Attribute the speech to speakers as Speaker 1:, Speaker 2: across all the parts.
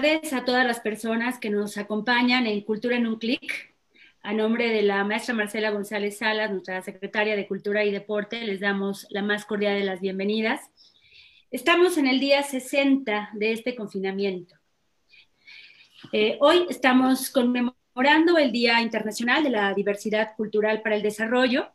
Speaker 1: tardes a todas las personas que nos acompañan en Cultura en un Clic. A nombre de la maestra Marcela González Salas, nuestra secretaria de Cultura y Deporte, les damos la más cordial de las bienvenidas. Estamos en el día 60 de este confinamiento. Eh, hoy estamos conmemorando el Día Internacional de la Diversidad Cultural para el Desarrollo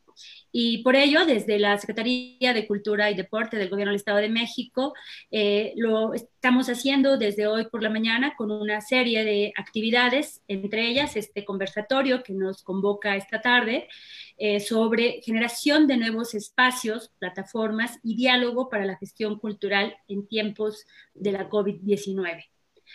Speaker 1: y por ello, desde la Secretaría de Cultura y Deporte del Gobierno del Estado de México, eh, lo estamos haciendo desde hoy por la mañana con una serie de actividades, entre ellas este conversatorio que nos convoca esta tarde eh, sobre generación de nuevos espacios, plataformas y diálogo para la gestión cultural en tiempos de la COVID-19.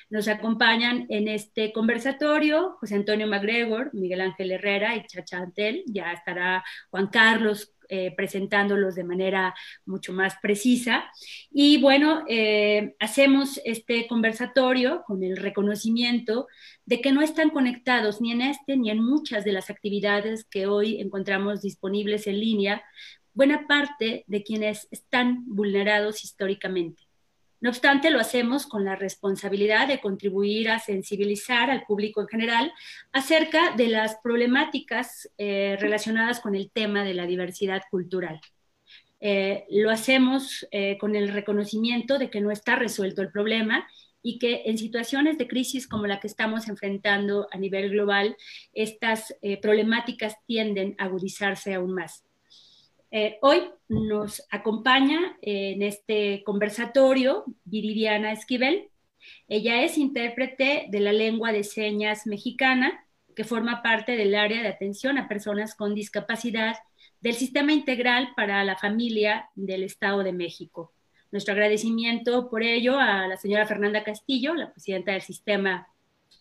Speaker 1: Nos acompañan en este conversatorio José Antonio MacGregor, Miguel Ángel Herrera y Chacha Antel. Ya estará Juan Carlos eh, presentándolos de manera mucho más precisa. Y bueno, eh, hacemos este conversatorio con el reconocimiento de que no están conectados ni en este ni en muchas de las actividades que hoy encontramos disponibles en línea, buena parte de quienes están vulnerados históricamente. No obstante, lo hacemos con la responsabilidad de contribuir a sensibilizar al público en general acerca de las problemáticas eh, relacionadas con el tema de la diversidad cultural. Eh, lo hacemos eh, con el reconocimiento de que no está resuelto el problema y que en situaciones de crisis como la que estamos enfrentando a nivel global, estas problemáticas tienden a agudizarse aún más. Eh, hoy nos acompaña en este conversatorio Viridiana Esquivel. Ella es intérprete de la lengua de señas mexicana, que forma parte del área de atención a personas con discapacidad del Sistema Integral para la Familia del Estado de México. Nuestro agradecimiento por ello a la señora Fernanda Castillo, la presidenta del Sistema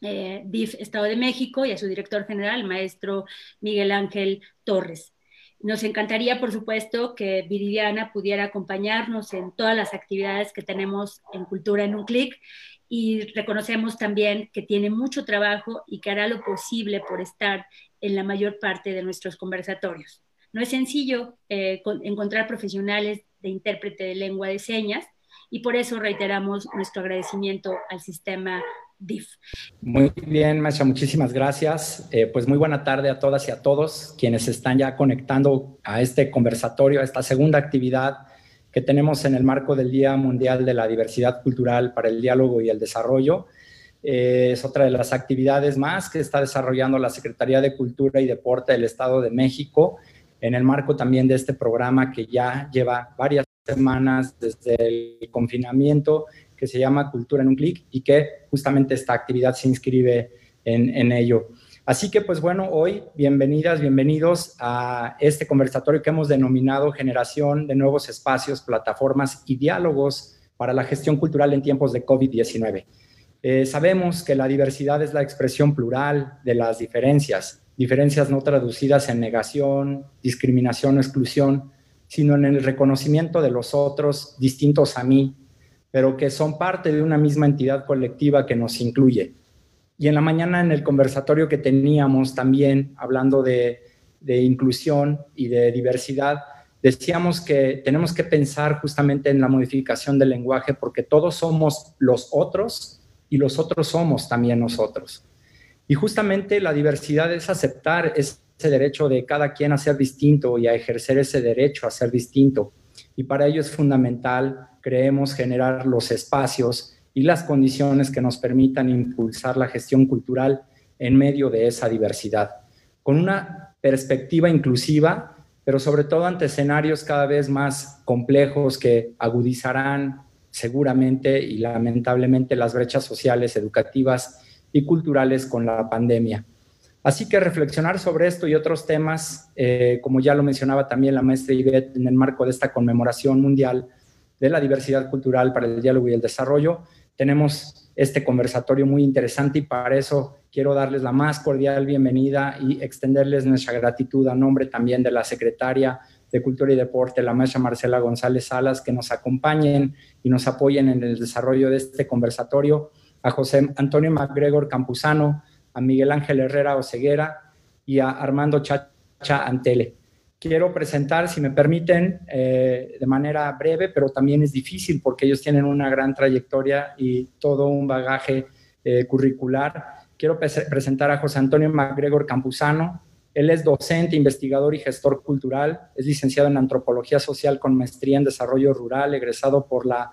Speaker 1: eh, DIF Estado de México, y a su director general, el maestro Miguel Ángel Torres. Nos encantaría, por supuesto, que Viridiana pudiera acompañarnos en todas las actividades que tenemos en Cultura en un clic y reconocemos también que tiene mucho trabajo y que hará lo posible por estar en la mayor parte de nuestros conversatorios. No es sencillo eh, encontrar profesionales de intérprete de lengua de señas y por eso reiteramos nuestro agradecimiento al sistema
Speaker 2: Muy bien, maestra, muchísimas gracias. Eh, pues muy buena tarde a todas y a todos quienes están ya conectando a este conversatorio, a esta segunda actividad que tenemos en el marco del Día Mundial de la Diversidad Cultural para el Diálogo y el Desarrollo. Eh, es otra de las actividades más que está desarrollando la Secretaría de Cultura y Deporte del Estado de México en el marco también de este programa que ya lleva varias semanas desde el confinamiento que se llama Cultura en un clic y que justamente esta actividad se inscribe en, ello. Así que pues bueno, hoy bienvenidas, bienvenidos a este conversatorio que hemos denominado Generación de Nuevos Espacios, Plataformas y Diálogos para la Gestión Cultural en tiempos de COVID-19. Eh, sabemos que la diversidad es la expresión plural de las diferencias, diferencias no traducidas en negación, discriminación o exclusión, sino en el reconocimiento de los otros distintos a mí pero que son parte de una misma entidad colectiva que nos incluye. Y en la mañana en el conversatorio que teníamos también hablando de, inclusión y de diversidad, decíamos que tenemos que pensar justamente en la modificación del lenguaje porque todos somos los otros y los otros somos también nosotros. Y justamente la diversidad es aceptar ese derecho de cada quien a ser distinto y a ejercer ese derecho a ser distinto. Y para ello es fundamental creemos generar los espacios y las condiciones que nos permitan impulsar la gestión cultural en medio de esa diversidad, con una perspectiva inclusiva, pero sobre todo ante escenarios cada vez más complejos que agudizarán seguramente y lamentablemente las brechas sociales, educativas y culturales con la pandemia. Así que reflexionar sobre esto y otros temas, eh, como ya lo mencionaba también la maestra Ivette en el marco de esta conmemoración mundial de la diversidad cultural para el diálogo y el desarrollo. Tenemos este conversatorio muy interesante y para eso quiero darles la más cordial bienvenida y extenderles nuestra gratitud a nombre también de la secretaria de Cultura y Deporte, la maestra Marcela González Salas, que nos acompañen y nos apoyen en el desarrollo de este conversatorio, a José Antonio MacGregor Campuzano, a Miguel Ángel Herrera Oceguera y a Armando Chacha Antele quiero presentar, si me permiten, eh, de manera breve, pero también es difícil porque ellos tienen una gran trayectoria y todo un bagaje eh, curricular, quiero presentar a José Antonio MacGregor Campuzano. Él es docente, investigador y gestor cultural. Es licenciado en Antropología Social con maestría en Desarrollo Rural, egresado por la,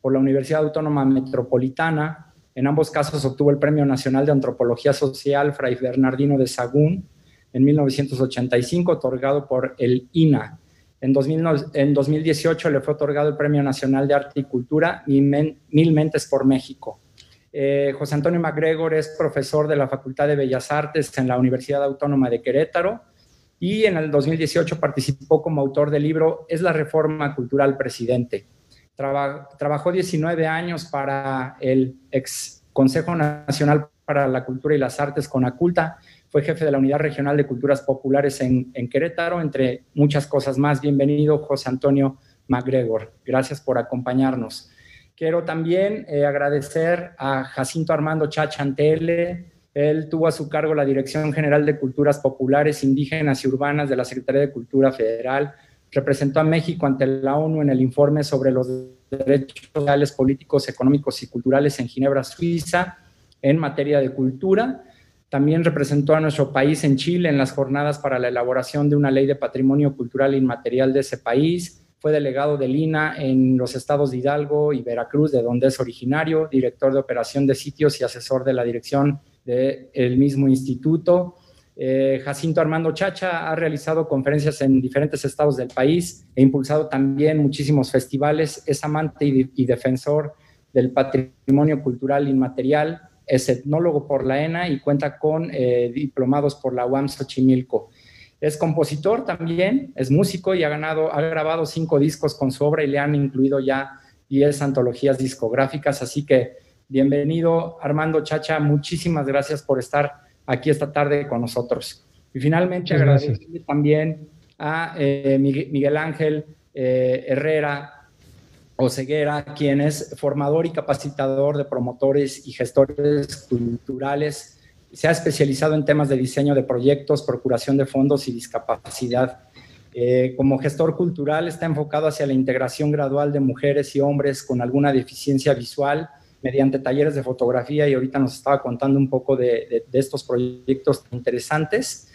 Speaker 2: por la Universidad Autónoma Metropolitana. En ambos casos obtuvo el Premio Nacional de Antropología Social Fray Bernardino de Sagún en 1985, otorgado por el INA. En, 2018 le fue otorgado el Premio Nacional de Arte y Cultura Mil Mentes por México. Eh, José Antonio MacGregor es profesor de la Facultad de Bellas Artes en la Universidad Autónoma de Querétaro y en el 2018 participó como autor del libro Es la Reforma Cultural Presidente. Trabajó 19 años para el ex Consejo Nacional para la Cultura y las Artes con Aculta fue jefe de la Unidad Regional de Culturas Populares en, Querétaro, entre muchas cosas más. Bienvenido, José Antonio MacGregor. Gracias por acompañarnos. Quiero también eh, agradecer a Jacinto Armando Chachantele. Él tuvo a su cargo la Dirección General de Culturas Populares, Indígenas y Urbanas de la Secretaría de Cultura Federal. Representó a México ante la ONU en el informe sobre los derechos sociales, políticos, económicos y culturales en Ginebra, Suiza, en materia de cultura también representó a nuestro país en Chile en las jornadas para la elaboración de una ley de patrimonio cultural inmaterial de ese país. Fue delegado del INA en los estados de Hidalgo y Veracruz, de donde es originario, director de operación de sitios y asesor de la dirección del mismo instituto. Eh, Jacinto Armando Chacha ha realizado conferencias en diferentes estados del país e impulsado también muchísimos festivales. Es amante y defensor del patrimonio cultural inmaterial es etnólogo por la ENA y cuenta con eh, diplomados por la UAM Xochimilco. Es compositor también, es músico y ha, ganado, ha grabado cinco discos con su obra y le han incluido ya 10 antologías discográficas. Así que bienvenido Armando Chacha, muchísimas gracias por estar aquí esta tarde con nosotros. Y finalmente agradecer también a eh, Miguel Ángel eh, Herrera, Oseguera, quien es formador y capacitador de promotores y gestores culturales. Se ha especializado en temas de diseño de proyectos, procuración de fondos y discapacidad. Eh, como gestor cultural está enfocado hacia la integración gradual de mujeres y hombres con alguna deficiencia visual mediante talleres de fotografía y ahorita nos estaba contando un poco de estos proyectos interesantes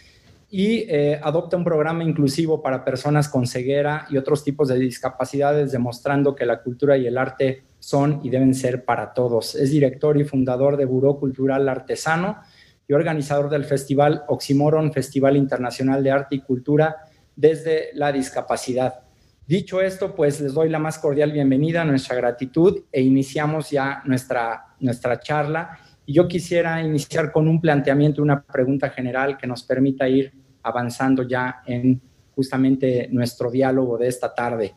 Speaker 2: y eh, adopta un programa inclusivo para personas con ceguera y otros tipos de discapacidades, demostrando que la cultura y el arte son y deben ser para todos. Es director y fundador de Buró Cultural Artesano y organizador del festival Oxymoron, Festival Internacional de Arte y Cultura desde la discapacidad. Dicho esto, pues les doy la más cordial bienvenida, nuestra gratitud e iniciamos ya nuestra, nuestra charla. Y yo quisiera iniciar con un planteamiento, una pregunta general que nos permita ir avanzando ya en justamente nuestro diálogo de esta tarde.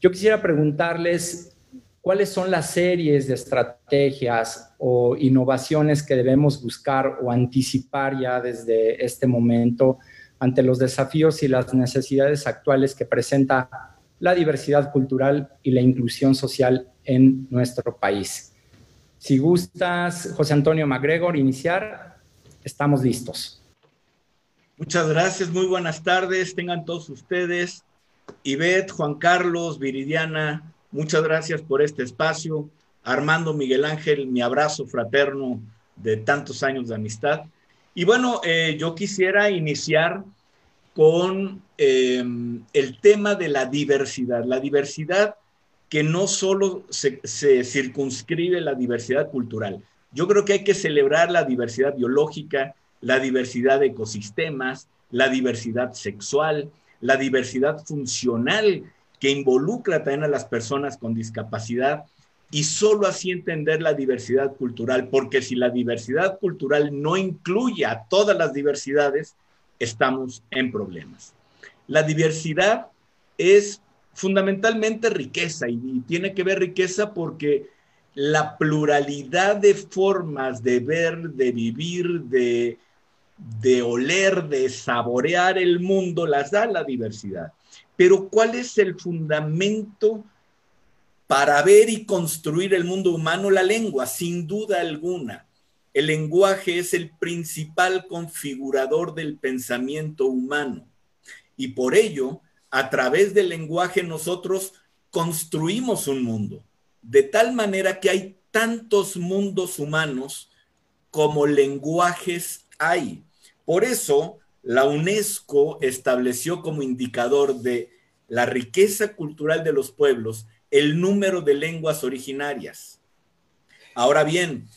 Speaker 2: Yo quisiera preguntarles cuáles son las series de estrategias o innovaciones que debemos buscar o anticipar ya desde este momento ante los desafíos y las necesidades actuales que presenta la diversidad cultural y la inclusión social en nuestro país. Si gustas, José Antonio MacGregor, iniciar, estamos listos.
Speaker 3: Muchas gracias, muy buenas tardes, tengan todos ustedes. Ivette, Juan Carlos, Viridiana, muchas gracias por este espacio. Armando Miguel Ángel, mi abrazo fraterno de tantos años de amistad. Y bueno, eh, yo quisiera iniciar con em, el tema de la diversidad, la diversidad que no solo se, se circunscribe la diversidad cultural. Yo creo que hay que celebrar la diversidad biológica, la diversidad de ecosistemas, la diversidad sexual, la diversidad funcional que involucra también a las personas con discapacidad y solo así entender la diversidad cultural, porque si la diversidad cultural no incluye a todas las diversidades, estamos en problemas. La diversidad es fundamentalmente riqueza y, tiene que ver riqueza porque la pluralidad de formas de ver, de vivir, de de oler, de saborear el mundo, las da la diversidad. Pero ¿cuál es el fundamento para ver y construir el mundo humano? La lengua, sin duda alguna. El lenguaje es el principal configurador del pensamiento humano. Y por ello, a través del lenguaje nosotros construimos un mundo. De tal manera que hay tantos mundos humanos como lenguajes hay. Por eso, la UNESCO estableció como indicador de la riqueza cultural de los pueblos el número de lenguas originarias. Ahora bien,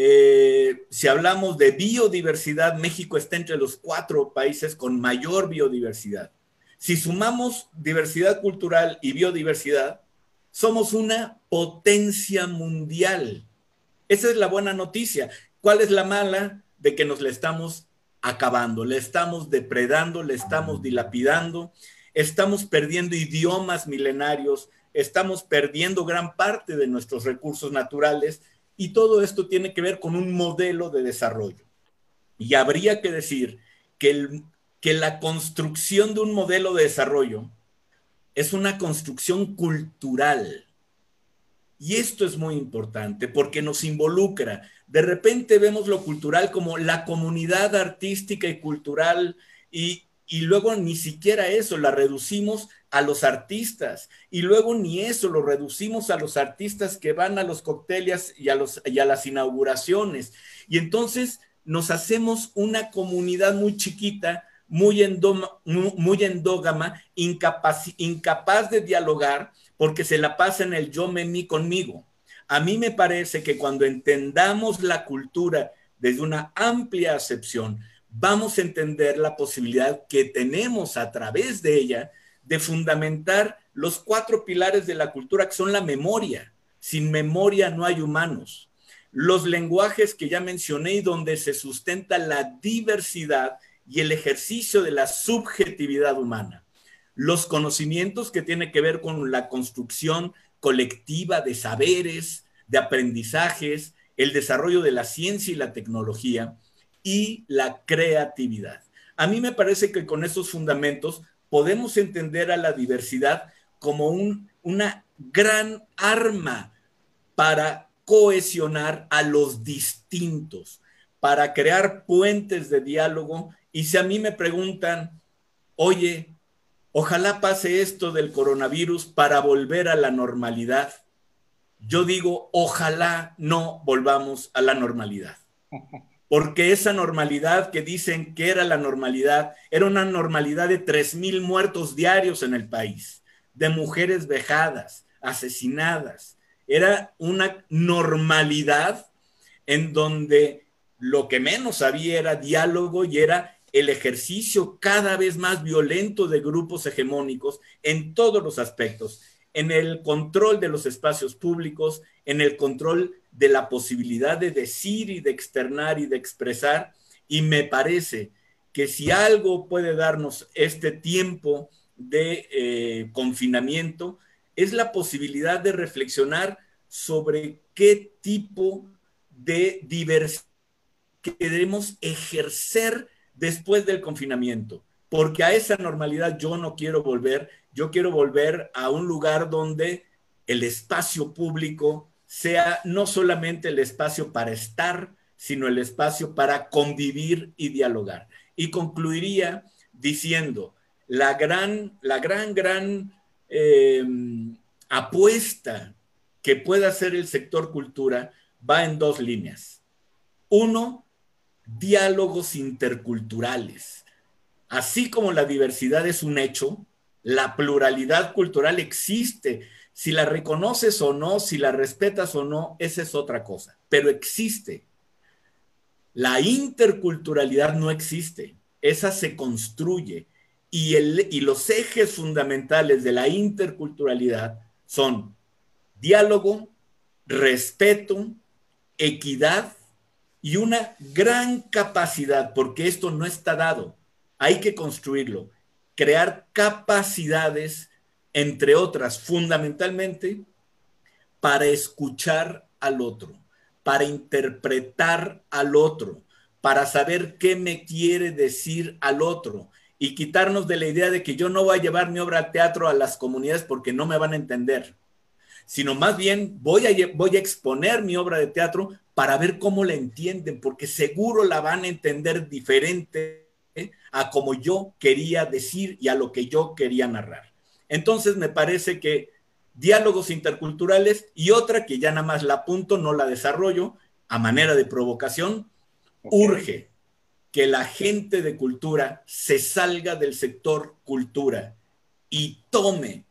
Speaker 3: eh, si hablamos de biodiversidad, México está entre los cuatro países con mayor biodiversidad. Si sumamos diversidad cultural y biodiversidad, somos una potencia mundial. Esa es la buena noticia. ¿Cuál es la mala? De que nos le estamos acabando, le estamos depredando, le estamos dilapidando, estamos perdiendo idiomas milenarios, estamos perdiendo gran parte de nuestros recursos naturales y todo esto tiene que ver con un modelo de desarrollo. Y habría que decir que, el, que la construcción de un modelo de desarrollo es una construcción cultural. Y esto es muy importante porque nos involucra. De repente vemos lo cultural como la comunidad artística y cultural y, y luego ni siquiera eso, la reducimos a los artistas y luego ni eso, lo reducimos a los artistas que van a los cócteles y a, los, y a las inauguraciones. Y entonces nos hacemos una comunidad muy chiquita, muy, muy endógama, incapaz, incapaz de dialogar porque se la pasa en el yo, me, mí, conmigo. A mí me parece que cuando entendamos la cultura desde una amplia acepción, vamos a entender la posibilidad que tenemos a través de ella de fundamentar los cuatro pilares de la cultura, que son la memoria. Sin memoria no hay humanos. Los lenguajes que ya mencioné y donde se sustenta la diversidad y el ejercicio de la subjetividad humana. Los conocimientos que tienen que ver con la construcción colectiva de saberes, de aprendizajes, el desarrollo de la ciencia y la tecnología y la creatividad. A mí me parece que con esos fundamentos podemos entender a la diversidad como un, una gran arma para cohesionar a los distintos, para crear puentes de diálogo. Y si a mí me preguntan, oye, ojalá pase esto del coronavirus para volver a la normalidad, yo digo, ojalá no volvamos a la normalidad. porque esa normalidad que dicen que era la normalidad, era una normalidad de tres mil muertos diarios en el país, de mujeres vejadas, asesinadas. Era una normalidad en donde lo que menos había era diálogo y era el ejercicio cada vez más violento de grupos hegemónicos en todos los aspectos, en el control de los espacios públicos, en el control de la posibilidad de decir y de externar y de expresar. Y me parece que si algo puede darnos este tiempo de eh, confinamiento, es la posibilidad de reflexionar sobre qué tipo de diversidad queremos ejercer después del confinamiento, porque a esa normalidad yo no quiero volver, yo quiero volver a un lugar donde el espacio público sea no solamente el espacio para estar, sino el espacio para convivir y dialogar. Y concluiría diciendo, la gran, la gran, gran em, apuesta que puede hacer el sector cultura va en dos líneas. Uno, diálogos interculturales. Así como la diversidad es un hecho, la pluralidad cultural existe si la reconoces o no, si la respetas o no, esa es otra cosa, pero existe. La interculturalidad no existe, esa se construye. Y, el, y los ejes fundamentales de la interculturalidad son diálogo, respeto, equidad y una gran capacidad, porque esto no está dado, hay que construirlo, crear capacidades entre otras, fundamentalmente, para escuchar al otro, para interpretar al otro, para saber qué me quiere decir al otro y quitarnos de la idea de que yo no voy a llevar mi obra al teatro a las comunidades porque no me van a entender, sino más bien voy a, exponer mi obra de teatro para ver cómo la entienden, porque seguro la van a entender diferente a como yo quería decir y a lo que yo quería narrar. Entonces me parece que diálogos interculturales y otra que ya nada más la apunto, no la desarrollo, a manera de provocación, Urge que la gente de cultura se salga del sector cultura y tome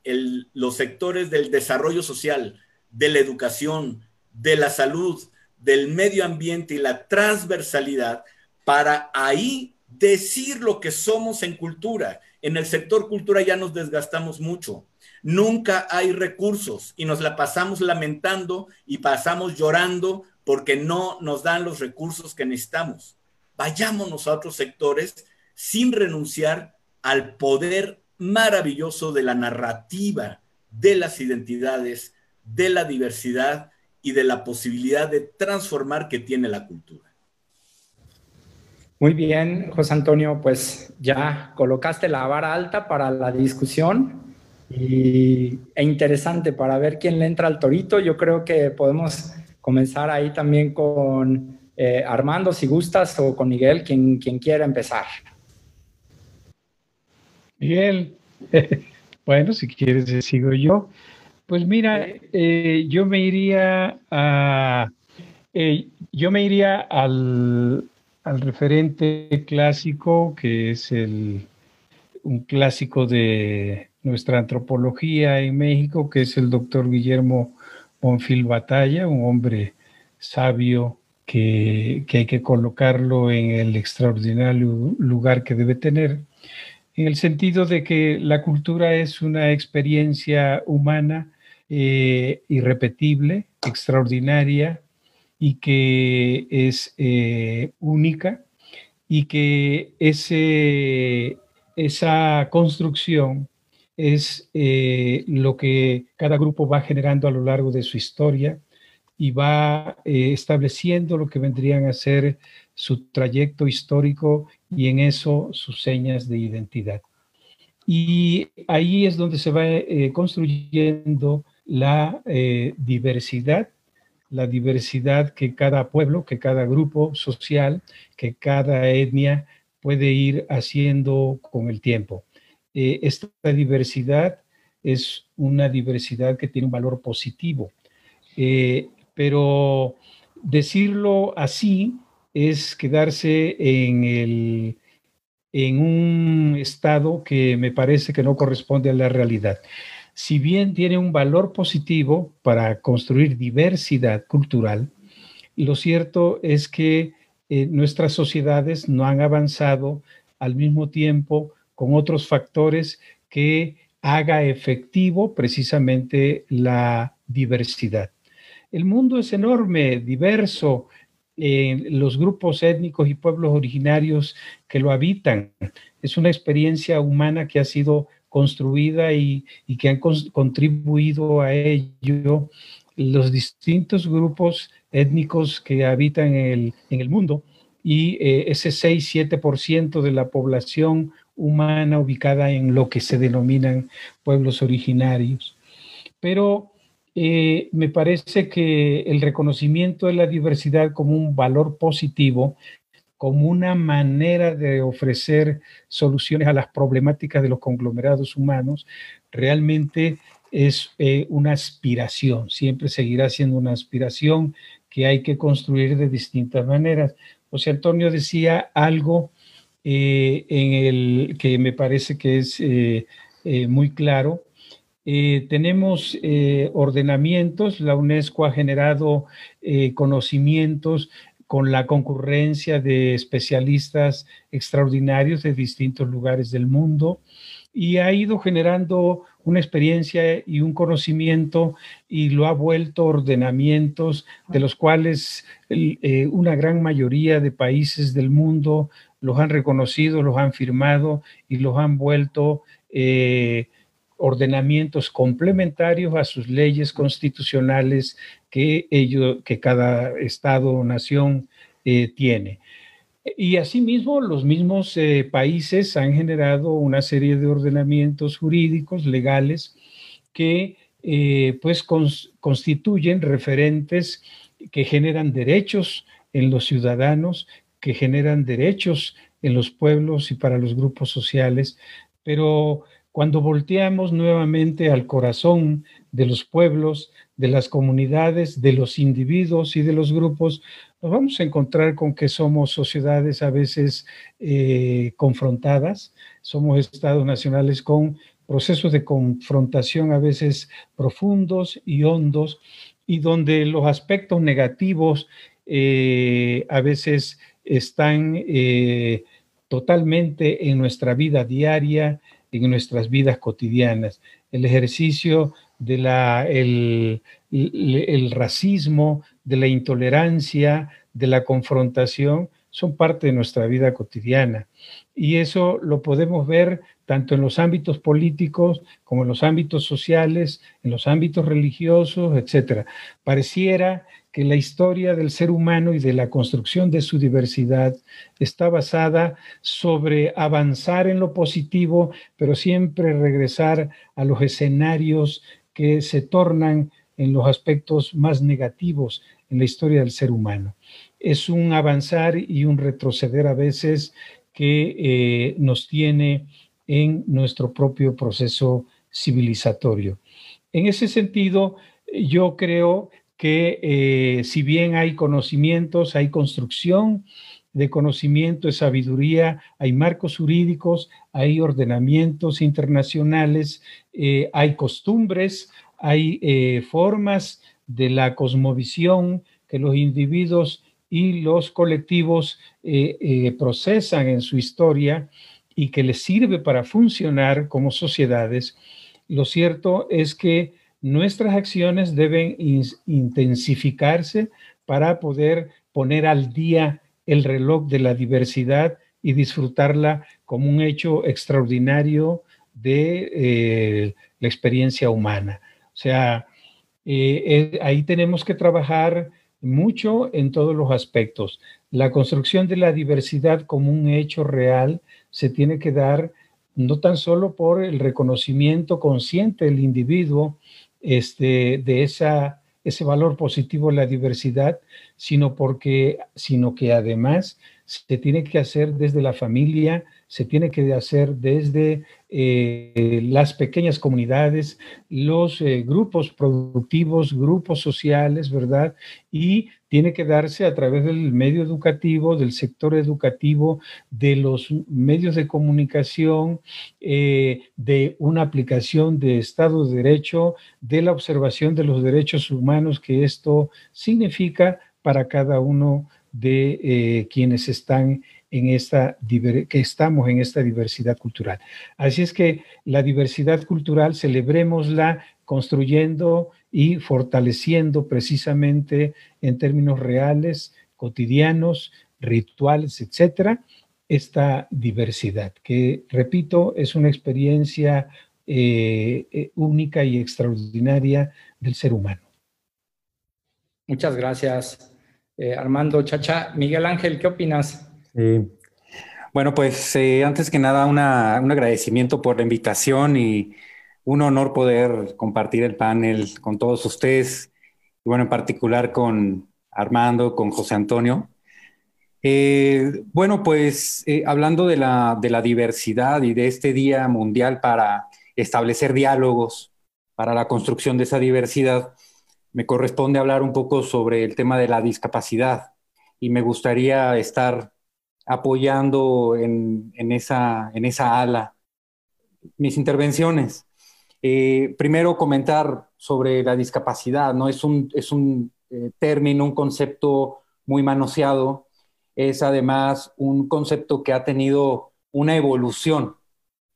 Speaker 3: los sectores del desarrollo social, de la educación, de la salud, del medio ambiente y la transversalidad para ahí decir lo que somos en cultura. En el sector cultura ya nos desgastamos mucho. Nunca hay recursos y nos la pasamos lamentando y pasamos llorando porque no nos dan los recursos que necesitamos. Vayámonos a otros sectores sin renunciar al poder maravilloso de la narrativa, de las identidades, de la diversidad y de la posibilidad de transformar que tiene la cultura.
Speaker 2: Muy bien, José Antonio, pues ya colocaste la vara alta para la discusión y, e interesante para ver quién le entra al torito. Yo creo que podemos comenzar ahí también con eh, Armando, si gustas, o con Miguel, quien, quien quiera empezar.
Speaker 4: Miguel, bueno, si quieres, sigo yo. Pues mira, eh, yo me iría a, eh, yo me iría al, al referente clásico, que es el, un clásico de nuestra antropología en México, que es el doctor Guillermo Bonfil Batalla, un hombre sabio que, que, hay que colocarlo en el extraordinario lugar que debe tener, en el sentido de que la cultura es una experiencia humana eh, irrepetible, extraordinaria, y que es eh, única y que ese, esa construcción es eh, lo que cada grupo va generando a lo largo de su historia y va eh, estableciendo lo que vendrían a ser su trayecto histórico y en eso sus señas de identidad. Y ahí es donde se va construyendo la diversidad la diversidad que cada pueblo, que cada grupo social, que cada etnia puede ir haciendo con el tiempo. Eh, esta diversidad es una diversidad que tiene un valor positivo, eh, pero decirlo así es quedarse en, el, en un estado que me parece que no corresponde a la realidad si bien tiene un valor positivo para construir diversidad cultural, lo cierto es que eh, nuestras sociedades no han avanzado al mismo tiempo con otros factores que haga efectivo precisamente la diversidad. El mundo es enorme, diverso, en los grupos étnicos y pueblos originarios que lo habitan. Es una experiencia humana que ha sido construida y, que han contribuido a ello los distintos grupos étnicos que habitan en el, mundo y eh, ese 6-7% de la población humana ubicada en lo que se denominan pueblos originarios. Pero eh, me parece que el reconocimiento de la diversidad como un valor positivo como una manera de ofrecer soluciones a las problemáticas de los conglomerados humanos, realmente es eh, una aspiración, siempre seguirá siendo una aspiración que hay que construir de distintas maneras. José Antonio decía algo eh, en el que me parece que es eh, muy claro. tenemos ordenamientos, la UNESCO ha generado conocimientos con la concurrencia de especialistas extraordinarios de distintos lugares del mundo y ha ido generando una experiencia y un conocimiento y lo ha vuelto ordenamientos de los cuales eh, una gran mayoría de países del mundo los han reconocido, los han firmado y los han vuelto eh, ordenamientos complementarios a sus leyes constitucionales que, ello, que cada estado o nación eh, tiene. Y asimismo, los mismos eh, países han generado una serie de ordenamientos jurídicos, legales, que eh, pues constituyen referentes que generan derechos en los ciudadanos, que generan derechos en los pueblos y para los grupos sociales, pero cuando volteamos nuevamente al corazón de los pueblos, de las comunidades, de los individuos y de los grupos, nos vamos a encontrar con que somos sociedades a veces eh, confrontadas, somos estados nacionales con procesos de confrontación a veces profundos y hondos, y donde los aspectos negativos eh, a veces están eh, totalmente en nuestra vida diaria, en nuestras vidas cotidianas. El ejercicio de la, el, el racismo, de la intolerancia, de la confrontación, son parte de nuestra vida cotidiana. Y eso lo podemos ver tanto en los ámbitos políticos como en los ámbitos sociales, en los ámbitos religiosos, etc. Pareciera que la historia del ser humano y de la construcción de su diversidad está basada sobre avanzar en lo positivo, pero siempre regresar a los escenarios que se tornan en los aspectos más negativos en la historia del ser humano. Es un avanzar y un retroceder a veces que eh, nos tiene en nuestro propio proceso civilizatorio. En ese sentido, yo creo que eh, si bien hay conocimientos, hay construcción de conocimiento, de sabiduría, hay marcos jurídicos, hay ordenamientos internacionales, eh, hay costumbres, hay eh, formas de la cosmovisión que los individuos y los colectivos procesan en su historia y que les sirve para funcionar como sociedades, lo cierto es que nuestras acciones deben intensificarse para poder poner al día el reloj de la diversidad y disfrutarla como un hecho extraordinario de eh, la experiencia humana. O sea, eh, eh, ahí tenemos que trabajar mucho en todos los aspectos. La construcción de la diversidad como un hecho real se tiene que dar no tan solo por el reconocimiento consciente del individuo, este, de esa, ese valor positivo la diversidad, sino, porque, sino que además se tiene que hacer desde la familia, se tiene que hacer desde eh, las pequeñas comunidades, los eh, grupos productivos, grupos sociales, ¿verdad? Y tiene que darse a través del medio educativo, del sector educativo, de los medios de comunicación, eh, de una aplicación de Estado de Derecho, de la observación de los derechos humanos que esto significa para cada uno de quienes están en esta que estamos en esta diversidad cultural. Así es que la diversidad cultural celebrémosla construyendo y fortaleciendo precisamente en términos reales, cotidianos, rituales, etcétera, esta diversidad, que repito, es una experiencia eh, eh, única y extraordinaria del ser humano.
Speaker 2: Muchas gracias, eh, Armando Chacha. Miguel Ángel, ¿qué opinas?
Speaker 5: Bueno, pues eh, antes que nada, un agradecimiento por la invitación y un honor poder compartir el panel con todos ustedes, y bueno, en particular con Armando, con José Antonio. Eh, bueno, pues eh, hablando de la, de la diversidad y de este Día Mundial para establecer diálogos para la construcción de esa diversidad, me corresponde hablar un poco sobre el tema de la discapacidad y me gustaría estar apoyando en, esa, ala mis intervenciones. Eh, primero comentar sobre la discapacidad, ¿no? Es un, es un eh, término, un concepto muy manoseado, es además un concepto que ha tenido una evolución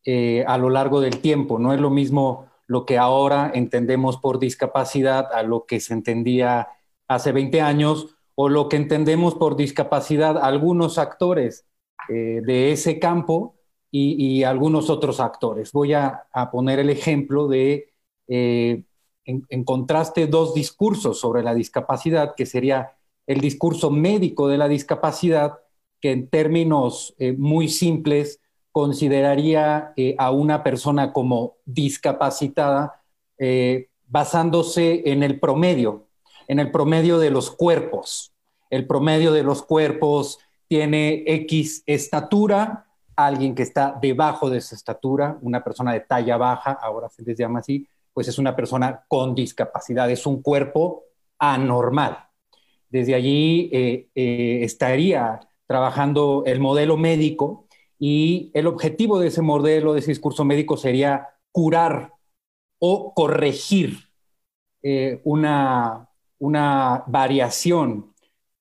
Speaker 5: eh, a lo largo del tiempo, no es lo mismo lo que ahora entendemos por discapacidad a lo que se entendía hace 20 años o lo que entendemos por discapacidad algunos actores eh, de ese campo y, algunos otros actores. Voy a, poner el ejemplo de, eh, en, contraste, dos discursos sobre la discapacidad, que sería el discurso médico de la discapacidad, que en términos eh, muy simples consideraría a una persona como discapacitada basándose en el promedio, en el promedio de los cuerpos. El promedio de los cuerpos tiene X estatura, alguien que está debajo de esa estatura, una persona de talla baja, ahora se les llama así, pues es una persona con discapacidad, es un cuerpo anormal. Desde allí eh, eh, estaría trabajando el modelo médico y el objetivo de ese modelo, de ese discurso médico sería curar o corregir eh, una, una, variación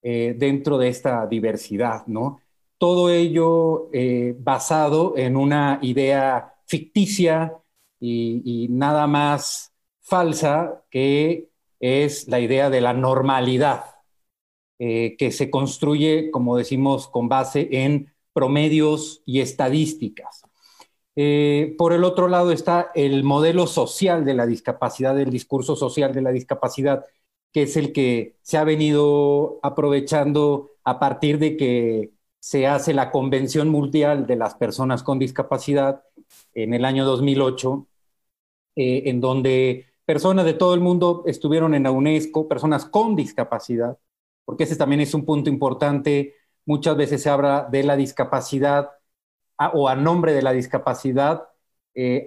Speaker 5: dentro de esta diversidad, ¿no? Todo ello basado en una idea ficticia y nada más falsa que es la idea de la normalidad, eh, que se construye, como decimos, con base en promedios y estadísticas. Eh, por el otro lado está el modelo social de la discapacidad, el discurso social de la discapacidad, que es el que se ha venido aprovechando a partir de que se hace la Convención Mundial de las Personas con Discapacidad en el año 2008, eh, en donde personas de todo el mundo estuvieron en la UNESCO, personas con discapacidad, porque ese también es un punto importante. Muchas veces se habla de la discapacidad o a nombre de la discapacidad, eh,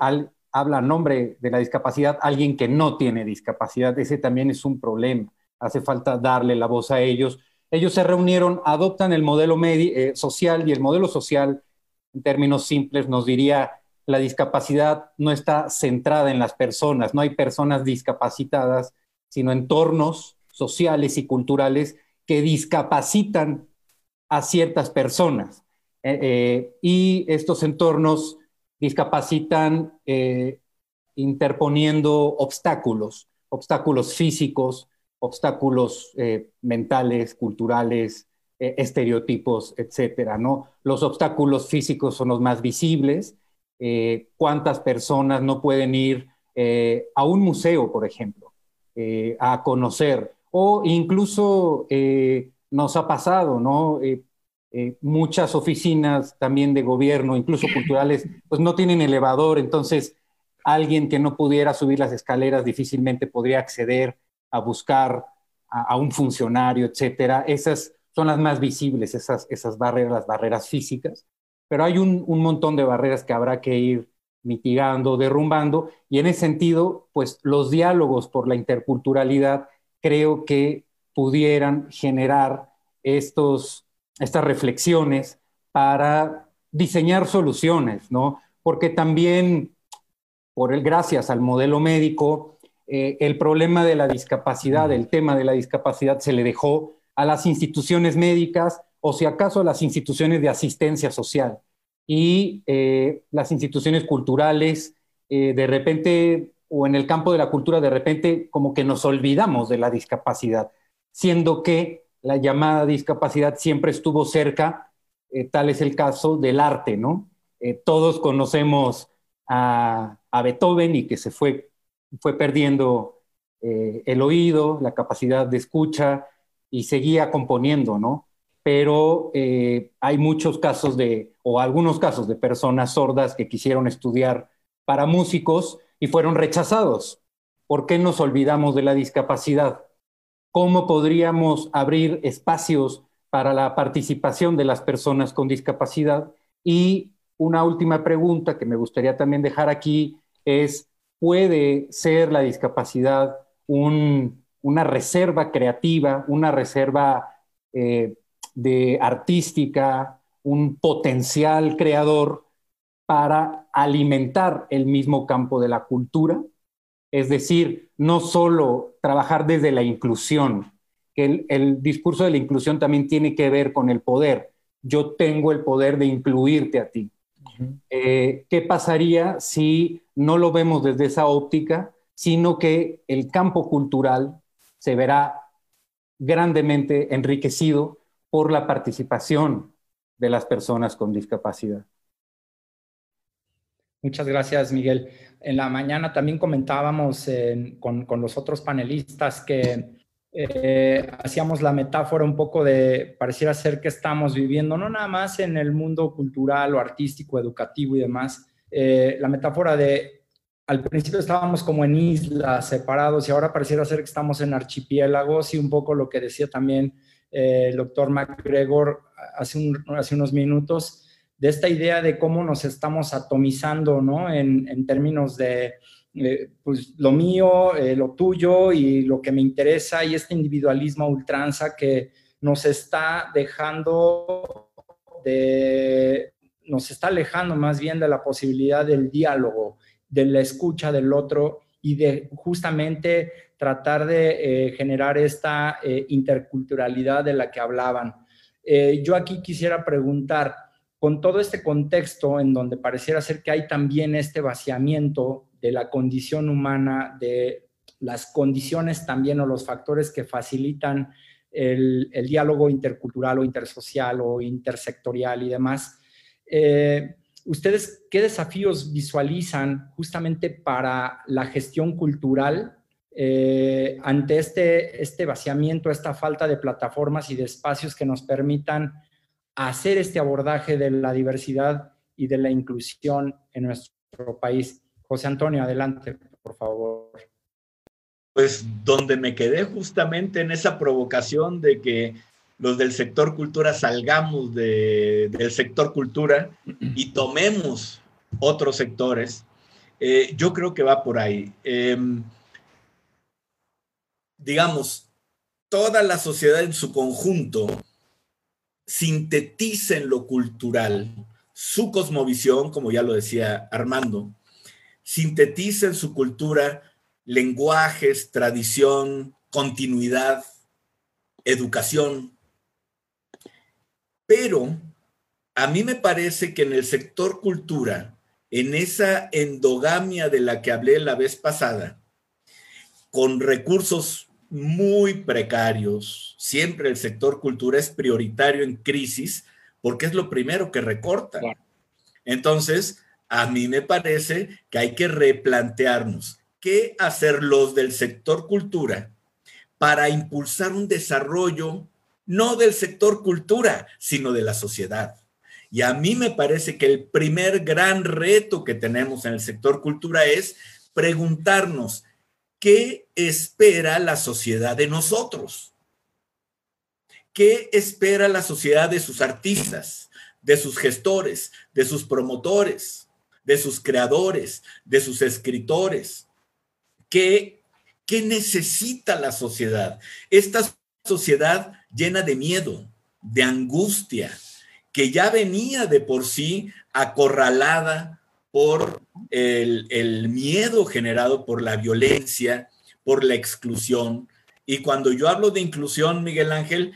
Speaker 5: habla a nombre de la discapacidad alguien que no tiene discapacidad. Ese también es un problema. Hace falta darle la voz a ellos. Ellos se reunieron, adoptan el modelo eh, social y el modelo social, en términos simples, nos diría la discapacidad no está centrada en las personas, no hay personas discapacitadas, sino entornos sociales y culturales que discapacitan a ciertas personas. Eh, eh, y estos entornos discapacitan eh, interponiendo obstáculos, obstáculos físicos, obstáculos mentales, culturales, estereotipos, etcétera, ¿no? Los obstáculos físicos son los más visibles, cuántas personas no pueden ir a un museo, por ejemplo, a conocer o incluso eh, nos ha pasado, ¿no? Eh, muchas oficinas también de gobierno, incluso culturales, pues no tienen elevador, entonces alguien que no pudiera subir las escaleras difícilmente podría acceder a buscar a, un funcionario, etcétera. Esas son las más visibles, esas, esas barreras, las barreras físicas, pero hay un, un montón de barreras que habrá que ir mitigando, derrumbando, y en ese sentido, pues los diálogos por la interculturalidad creo que pudieran generar estos, estas reflexiones para diseñar soluciones, ¿no? Porque también, por el, gracias al modelo médico, eh, el problema de la discapacidad, el tema de la discapacidad se le dejó a las instituciones médicas o si acaso a las instituciones de asistencia social. Y eh, las instituciones culturales eh, de repente o en el campo de la cultura de repente como que nos olvidamos de la discapacidad, siendo que la llamada discapacidad siempre estuvo cerca, eh, tal es el caso del arte, ¿no? Eh, todos conocemos a, Beethoven y que se fue, fue perdiendo eh, el oído, la capacidad de escucha y seguía componiendo, ¿no? Pero hay muchos casos de, o algunos casos de personas sordas que quisieron estudiar para músicos y fueron rechazados. ¿Por qué nos olvidamos de la discapacidad? ¿Cómo podríamos abrir espacios para la participación de las personas con discapacidad? Y una última pregunta que me gustaría también dejar aquí es, ¿puede ser la discapacidad una reserva creativa, una reserva eh, de artística, un potencial creador para alimentar el mismo campo de la cultura, es decir, no solo trabajar desde la inclusión, que el, discurso de la inclusión también tiene que ver con el poder. Yo tengo el poder de incluirte a ti. Eh, ¿Qué pasaría si no lo vemos desde esa óptica, sino que el campo cultural se verá grandemente enriquecido por la participación de las personas con discapacidad?
Speaker 2: Muchas gracias, Miguel. En la mañana también comentábamos con, los otros panelistas que eh, hacíamos la metáfora un poco de, pareciera ser que estamos viviendo, no nada más en el mundo cultural o artístico, educativo y demás, eh, la metáfora de, al principio estábamos como en islas separados y ahora pareciera ser que estamos en archipiélagos y un poco lo que decía también eh, el doctor McGregor hace, hace unos minutos, de esta idea de cómo nos estamos atomizando, ¿no? En, términos de, eh, pues lo mío, eh, lo tuyo y lo que me interesa y este individualismo ultranza que nos está dejando de, nos está alejando más bien de la posibilidad del diálogo, de la escucha del otro y de justamente tratar de eh, generar esta interculturalidad de la que hablaban. yo aquí quisiera preguntar, con todo este contexto en donde pareciera ser que hay también este vaciamiento de la condición humana, de las condiciones también o los factores que facilitan el, diálogo intercultural o intersocial o intersectorial y demás. Eh, ¿Ustedes qué desafíos visualizan justamente para la gestión cultural eh, ante este, este vaciamiento, esta falta de plataformas y de espacios que nos permitan hacer este abordaje de la diversidad y de la inclusión en nuestro país. José Antonio, adelante, por favor.
Speaker 3: Pues donde me quedé justamente en esa provocación de que los del sector cultura salgamos del sector cultura y tomemos otros sectores, eh, yo creo que va por ahí. Em, digamos, toda la sociedad en su conjunto sintetiza en lo cultural su cosmovisión, como ya lo decía Armando, sintetiza en su cultura lenguajes, tradición, continuidad, educación. Pero a mí me parece que en el sector cultura, en esa endogamia de la que hablé la vez pasada, con recursos muy precarios. Siempre el sector cultura es prioritario en crisis porque es lo primero que recorta. Entonces, a mí me parece que hay que replantearnos qué hacer los del sector cultura para impulsar un desarrollo no del sector cultura, sino de la sociedad. Y a mí me parece que el primer gran reto que tenemos en el sector cultura es preguntarnos ¿qué espera la sociedad de nosotros? ¿Qué espera la sociedad de sus artistas, de sus gestores, de sus promotores, de sus creadores, de sus escritores? ¿Qué, qué necesita la sociedad? Esta sociedad llena de miedo, de angustia, que ya venía de por sí acorralada por el, miedo generado por la violencia, por la exclusión. Y cuando yo hablo de inclusión, Miguel Ángel,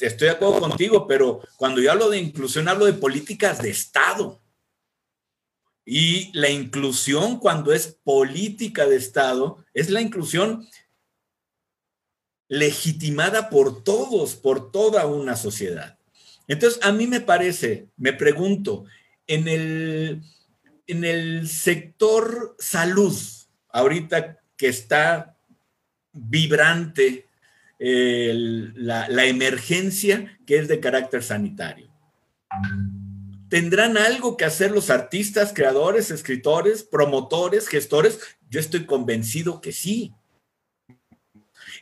Speaker 3: estoy de acuerdo contigo, pero cuando yo hablo de inclusión, hablo de políticas de Estado. Y la inclusión, cuando es política de Estado, es la inclusión legitimada por todos, por toda una sociedad. Entonces, a mí me parece, me pregunto, en el, en el sector salud, ahorita que está vibrante la, la emergencia que es de carácter sanitario. ¿Tendrán algo que hacer los artistas, creadores, escritores, promotores, gestores? Yo estoy convencido que sí.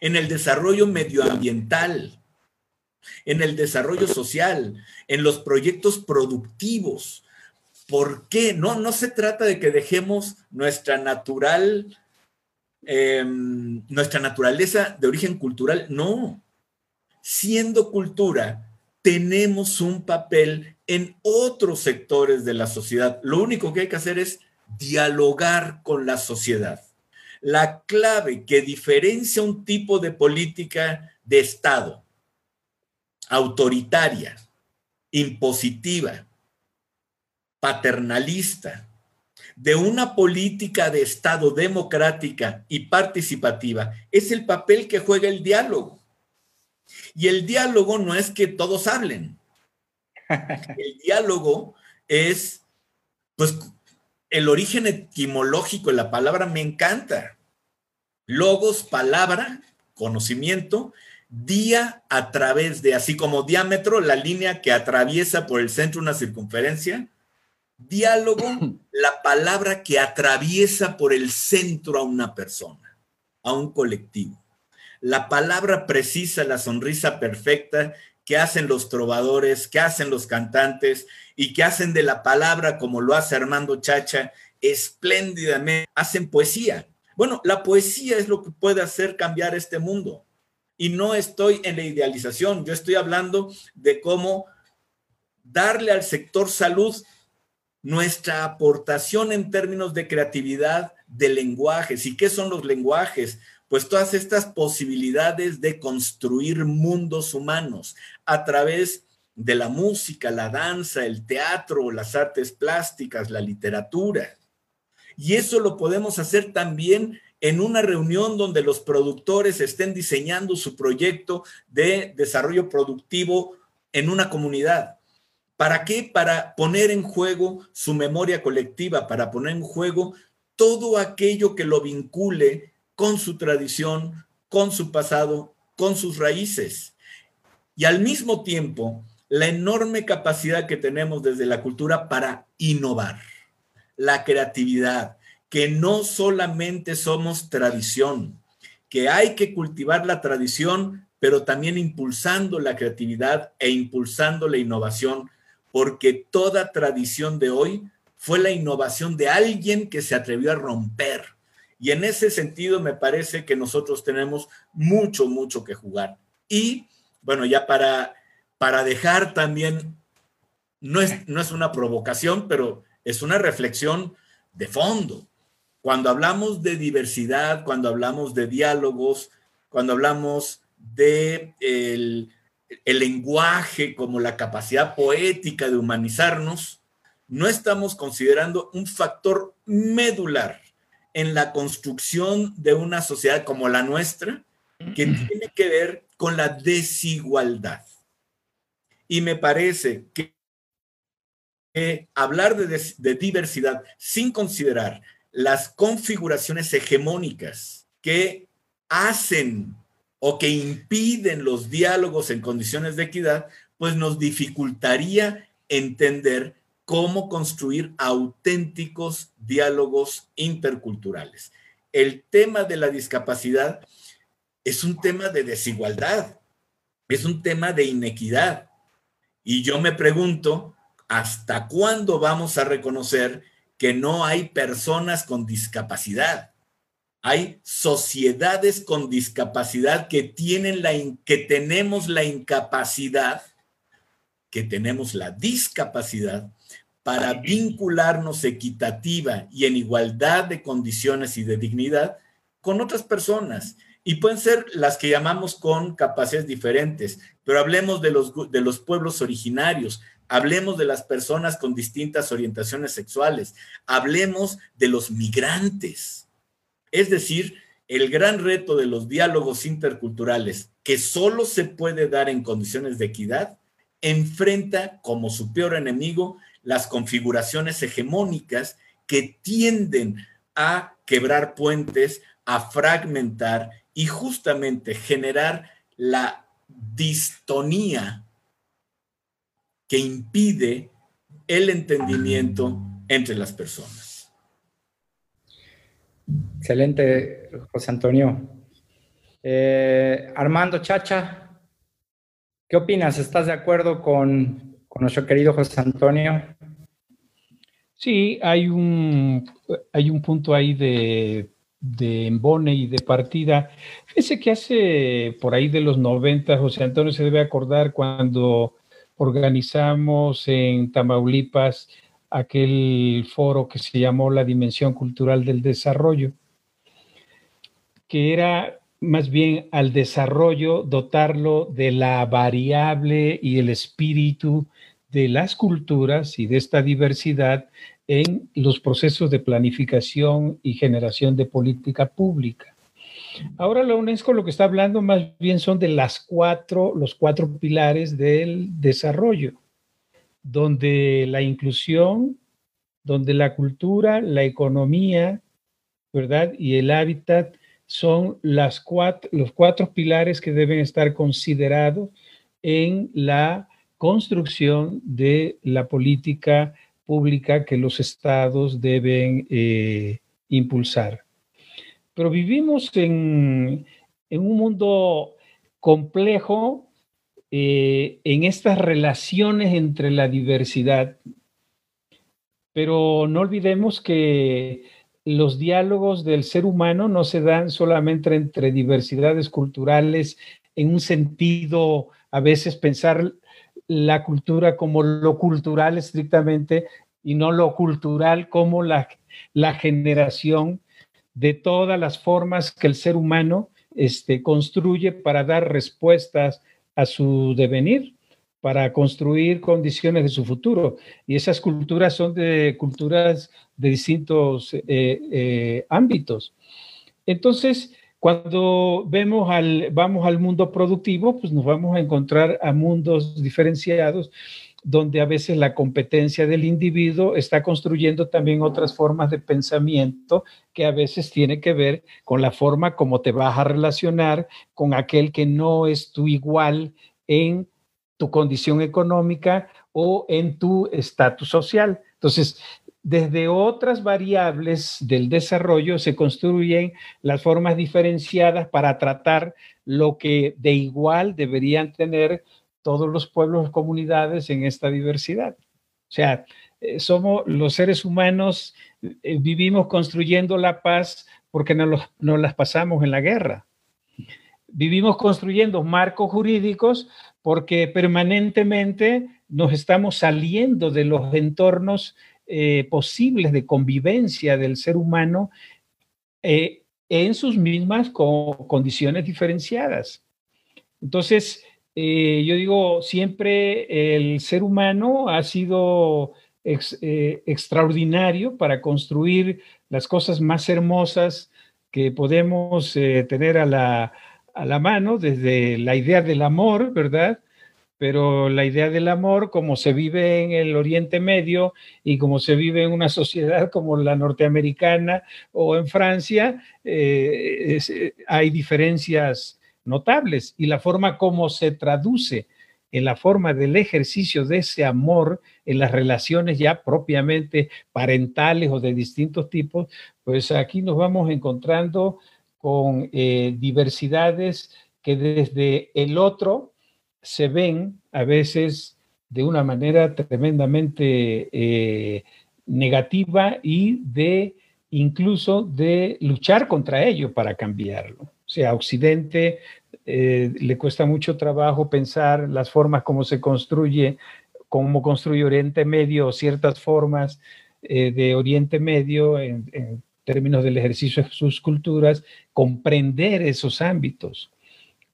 Speaker 3: En el desarrollo medioambiental, en el desarrollo social, en los proyectos productivos, ¿Por qué? No, no se trata de que dejemos nuestra natural, em, nuestra naturaleza de origen cultural. No. Siendo cultura, tenemos un papel en otros sectores de la sociedad. Lo único que hay que hacer es dialogar con la sociedad. La clave que diferencia un tipo de política de Estado autoritaria, impositiva, paternalista, de una política de Estado democrática y participativa, es el papel que juega el diálogo. Y el diálogo no es que todos hablen. El diálogo es, pues, el origen etimológico de la palabra me encanta. Logos, palabra, conocimiento, día a través de, así como diámetro, la línea que atraviesa por el centro una circunferencia, Diálogo, la palabra que atraviesa por el centro a una persona, a un colectivo. La palabra precisa, la sonrisa perfecta que hacen los trovadores, que hacen los cantantes y que hacen de la palabra, como lo hace Armando Chacha, espléndidamente, hacen poesía. Bueno, la poesía es lo que puede hacer cambiar este mundo. Y no estoy en la idealización, yo estoy hablando de cómo darle al sector salud nuestra aportación en términos de creatividad de lenguajes. ¿Y qué son los lenguajes? Pues todas estas posibilidades de construir mundos humanos a través de la música, la danza, el teatro, las artes plásticas, la literatura. Y eso lo podemos hacer también en una reunión donde los productores estén diseñando su proyecto de desarrollo productivo en una comunidad. ¿Para qué? Para poner en juego su memoria colectiva, para poner en juego todo aquello que lo vincule con su tradición, con su pasado, con sus raíces. Y al mismo tiempo, la enorme capacidad que tenemos desde la cultura para innovar, la creatividad, que no solamente somos tradición, que hay que cultivar la tradición, pero también impulsando la creatividad e impulsando la innovación porque toda tradición de hoy fue la innovación de alguien que se atrevió a romper. Y en ese sentido me parece que nosotros tenemos mucho, mucho que jugar. Y bueno, ya para, para dejar también, no es, no es una provocación, pero es una reflexión de fondo. Cuando hablamos de diversidad, cuando hablamos de diálogos, cuando hablamos de el, el lenguaje como la capacidad poética de humanizarnos, no estamos considerando un factor medular en la construcción de una sociedad como la nuestra, que tiene que ver con la desigualdad. Y me parece que, hablar de, de diversidad sin considerar las configuraciones hegemónicas que hacen o que impiden los diálogos en condiciones de equidad, pues nos dificultaría entender cómo construir auténticos diálogos interculturales. El tema de la discapacidad es un tema de desigualdad, es un tema de inequidad. Y yo me pregunto, ¿hasta cuándo vamos a reconocer que no hay personas con discapacidad? Hay sociedades con discapacidad que tienen la que tenemos la incapacidad, que tenemos la discapacidad para vincularnos equitativa y en igualdad de condiciones y de dignidad con otras personas. Y pueden ser las que llamamos con capacidades diferentes, pero hablemos de los, de los pueblos originarios, hablemos de las personas con distintas orientaciones sexuales, hablemos de los migrantes es decir, el gran reto de los diálogos interculturales, que solo se puede dar en condiciones de equidad, enfrenta como su peor enemigo las configuraciones hegemónicas que tienden a quebrar puentes, a fragmentar y justamente generar la distonía que impide el entendimiento entre las personas.
Speaker 2: Excelente, José Antonio. Eh, Armando Chacha, ¿qué opinas? ¿Estás de acuerdo con, nuestro querido José Antonio?
Speaker 4: Sí, hay un, hay un punto ahí de, de embone y de partida. Fíjese que hace por ahí de los 90, José Antonio se debe acordar cuando organizamos en Tamaulipas aquel foro que se llamó la Dimensión Cultural del Desarrollo, que era más bien al desarrollo dotarlo de la variable y el espíritu de las culturas y de esta diversidad en los procesos de planificación y generación de política pública. Ahora la UNESCO lo que está hablando más bien son de las cuatro, los cuatro pilares del desarrollo donde la inclusión, donde la cultura, la economía, ¿verdad? Y el hábitat son los cuatro pilares que deben estar considerados en la construcción de la política pública que los estados deben eh, impulsar. Pero vivimos en un mundo complejo eh, en estas relaciones entre la diversidad, pero no olvidemos que los diálogos del ser humano no se dan solamente entre diversidades culturales en un sentido, a veces pensar la cultura como lo cultural estrictamente y no lo cultural como la, la generación de todas las formas que el ser humano este, construye para dar respuestas a su devenir, para construir condiciones de su futuro. Y esas culturas son de culturas de distintos eh, eh, ámbitos. Entonces, cuando vemos al, vamos al mundo productivo, pues nos vamos a encontrar a mundos diferenciados donde a veces la competencia del individuo está construyendo también otras formas de pensamiento que a veces tiene que ver con la forma como te vas a relacionar con aquel que no es tu igual en tu condición económica o en tu estatus social. Entonces, desde otras variables del desarrollo se construyen las formas diferenciadas para tratar lo que de igual deberían tener todos los pueblos comunidades en esta diversidad. O sea, eh, somos los seres humanos, eh, vivimos construyendo la paz porque nos las pasamos en la guerra. Vivimos construyendo marcos jurídicos porque permanentemente nos estamos saliendo de los entornos eh, posibles de convivencia del ser humano en sus mismas condiciones diferenciadas. Entonces, eh, yo digo, siempre el ser humano ha sido extraordinario para construir las cosas más hermosas que podemos tener a la, a la mano, desde la idea del amor, ¿verdad? pero la idea del amor, como se vive en el Oriente Medio y como se vive en una sociedad como la norteamericana o en Francia, eh, eh, hay diferencias notables y la forma como se traduce en la forma del ejercicio de ese amor en las relaciones ya propiamente parentales o de distintos tipos, pues aquí nos vamos encontrando con eh, diversidades que desde el otro, se ven a veces de una manera tremendamente eh, negativa y de incluso de luchar contra ello para cambiarlo. O sea, Occidente eh, le cuesta mucho trabajo pensar las formas como se construye, cómo construye Oriente Medio, ciertas formas eh, de Oriente Medio en términos del ejercicio de sus culturas, comprender esos ámbitos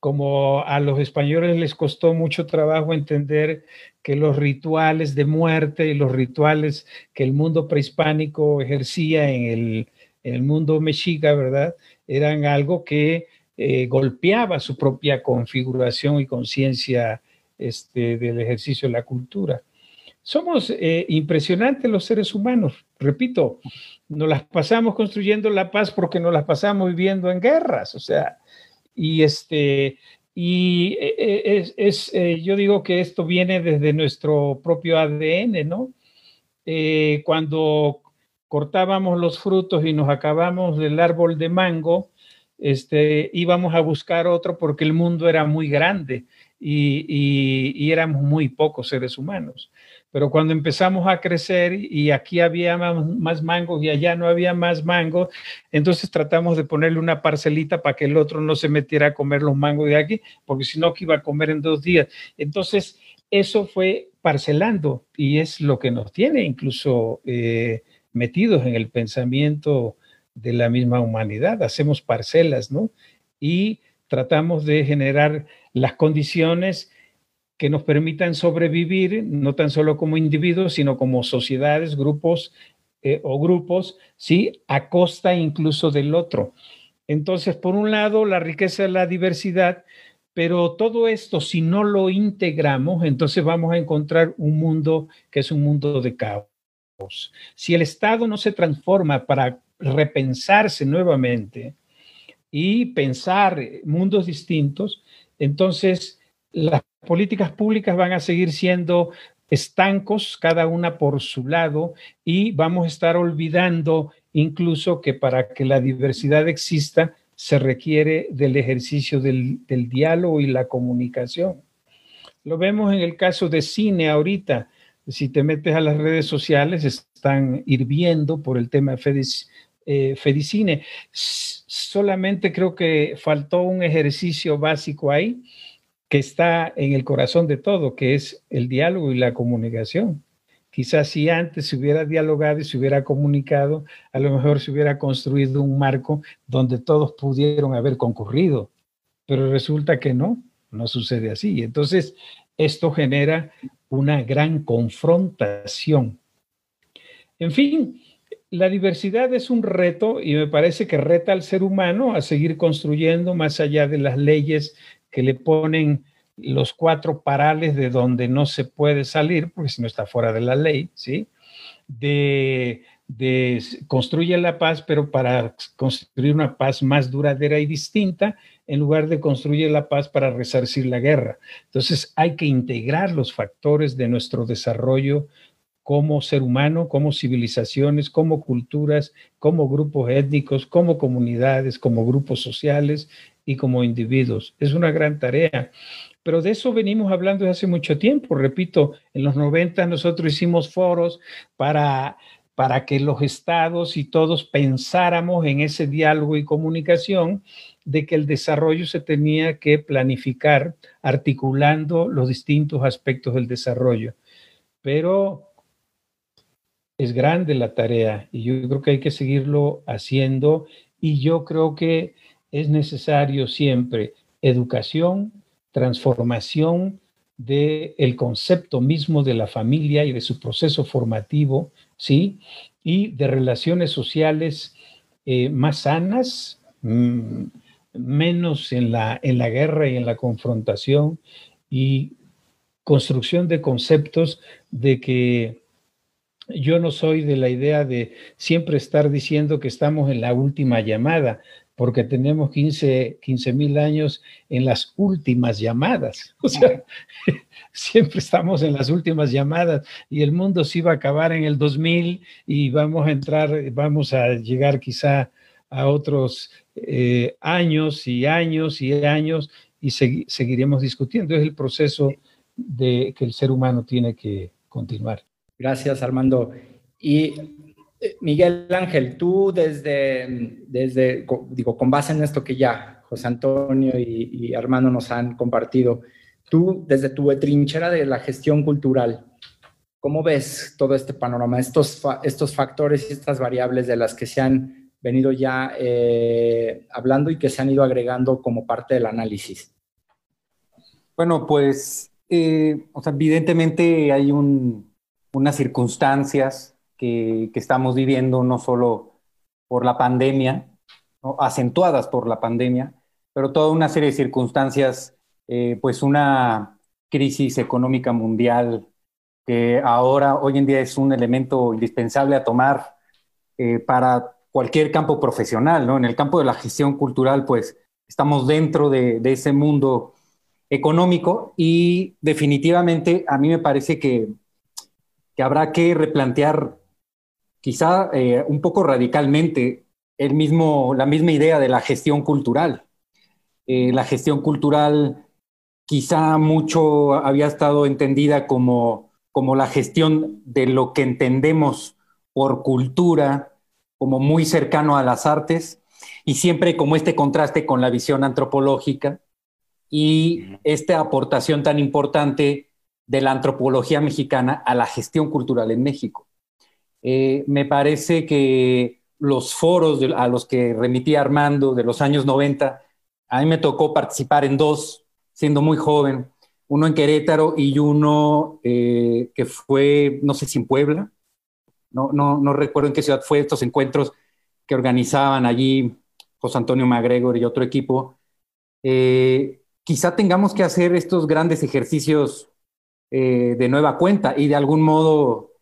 Speaker 4: como a los españoles les costó mucho trabajo entender que los rituales de muerte y los rituales que el mundo prehispánico ejercía en el, mundo mexica, ¿verdad? Eran algo que eh, golpeaba su propia configuración y conciencia este, del ejercicio de la cultura. Somos eh, impresionantes los seres humanos, repito, nos las pasamos construyendo la paz porque nos las pasamos viviendo en guerras, o sea, y este, y e, e, es, eh, yo digo que esto viene desde nuestro propio ADN, ¿no? Eh, cuando cortábamos los frutos y nos acabamos del árbol de mango, este, íbamos a buscar otro porque el mundo era muy grande y éramos muy pocos seres humanos. Pero cuando empezamos a crecer y aquí había más, mangos y allá no había más mangos, entonces tratamos de ponerle una parcelita para que el otro no se metiera a comer los mangos de aquí, porque si no, que iba a comer en dos días. Entonces, eso fue parcelando y es lo que nos tiene incluso eh, metidos en el pensamiento de la misma humanidad. Hacemos parcelas, ¿no? Y tratamos de generar las condiciones que nos permitan sobrevivir, no tan solo como individuos, sino como sociedades, grupos eh, o grupos, ¿sí? A costa incluso del otro. Entonces, por un lado, la riqueza de la diversidad, pero todo esto, si no lo integramos, entonces vamos a encontrar un mundo que es un mundo de caos. Si el Estado no se transforma para repensarse nuevamente y pensar mundos distintos, entonces las políticas públicas van a seguir siendo estancos, cada una por su lado, y vamos a estar olvidando incluso que para que la diversidad exista se requiere del ejercicio del, diálogo y la comunicación. Lo vemos en el caso de cine ahorita. Si te metes a las redes sociales, están hirviendo por el tema de eh, Fedicine. Solamente creo que faltó un ejercicio básico ahí que está en el corazón de todo, que es el diálogo y la comunicación. Quizás si antes se hubiera dialogado y se hubiera comunicado, a lo mejor se hubiera construido un marco donde todos pudieron haber concurrido, pero resulta que no, no sucede así. Entonces, esto genera una gran confrontación. En fin, la diversidad es un reto y me parece que reta al ser humano a seguir construyendo más allá de las leyes que le ponen los cuatro parales de donde no se puede salir, porque si no está fuera de la ley, ¿sí? De, de construye la paz, pero para construir una paz más duradera y distinta, en lugar de construir la paz para resarcir la guerra. Entonces hay que integrar los factores de nuestro desarrollo como ser humano, como civilizaciones, como culturas, como grupos étnicos, como comunidades, como grupos sociales y como individuos. Es una gran tarea. Pero de eso venimos hablando desde hace mucho tiempo. Repito, en los 90 nosotros hicimos foros para para que los estados y todos pensáramos en ese diálogo y comunicación de que el desarrollo se tenía que planificar articulando los distintos aspectos del desarrollo. Pero es grande la tarea y yo creo que hay que seguirlo haciendo y yo creo que es necesario siempre educación, transformación del el concepto mismo de la familia y de su proceso formativo, ¿sí? Y de relaciones sociales eh, más sanas, mm, menos en la, en la guerra y en la confrontación y construcción de conceptos de que yo no soy de la idea de siempre estar diciendo que estamos en la última llamada, porque tenemos 15 mil años en las últimas llamadas. O sea, siempre estamos en las últimas llamadas y el mundo se iba a acabar en el 2000 y vamos a entrar, vamos a llegar quizá a otros eh, años y años y años y seguiremos discutiendo. Es el proceso de que el ser humano tiene que continuar.
Speaker 2: Gracias, Armando. Y eh, Miguel Ángel, tú desde, desde, digo, con base en esto que ya José Antonio y, y Armando nos han compartido, tú desde tu trinchera de la gestión cultural, ¿cómo ves todo este panorama, estos, estos factores y estas variables de las que se han venido ya eh, hablando y que se han ido agregando como parte del análisis?
Speaker 5: Bueno, pues, eh, o sea, evidentemente hay un, unas circunstancias que, estamos viviendo, no solo por la pandemia, acentuadas por la pandemia, pero toda una serie de circunstancias, eh, pues una crisis económica mundial que ahora, hoy en día, es un elemento indispensable a tomar eh, para cualquier campo profesional, ¿no? En el campo de la gestión cultural, pues estamos dentro de, ese mundo económico y definitivamente a mí me parece que, que habrá que replantear quizá eh, un poco radicalmente el mismo, la misma idea de la gestión cultural. Eh, la gestión cultural quizá mucho había estado entendida como, como la gestión de lo que entendemos por cultura, como muy cercano a las artes, y siempre como este contraste con la visión antropológica y esta aportación tan importante de la antropología mexicana a la gestión cultural en México. Eh, me parece que los foros a los que remitía Armando de los años 90, a mí me tocó participar en dos, siendo muy joven, uno en Querétaro y uno eh, que fue, no sé si en Puebla, no, no, no recuerdo en qué ciudad fue estos encuentros que organizaban allí José Antonio MacGregor y otro equipo. Eh, quizá tengamos que hacer estos grandes ejercicios de nueva cuenta y de algún modo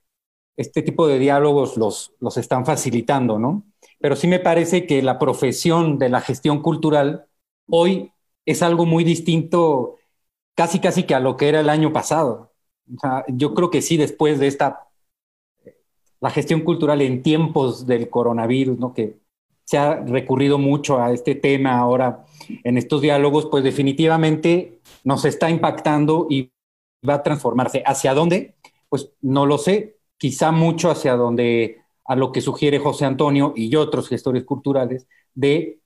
Speaker 5: este tipo de diálogos los, los están facilitando, ¿no? Pero sí me parece que la profesión de la gestión cultural hoy es algo muy distinto, casi casi que a lo que era el año pasado. Yo creo que sí, después de esta, la gestión cultural en tiempos del coronavirus, ¿no? Que se ha recurrido mucho a este tema ahora en estos diálogos, pues definitivamente nos está impactando y va a transformarse. ¿Hacia dónde? pues no lo sé, quizá mucho hacia donde, a lo que sugiere José Antonio y otros gestores culturales, de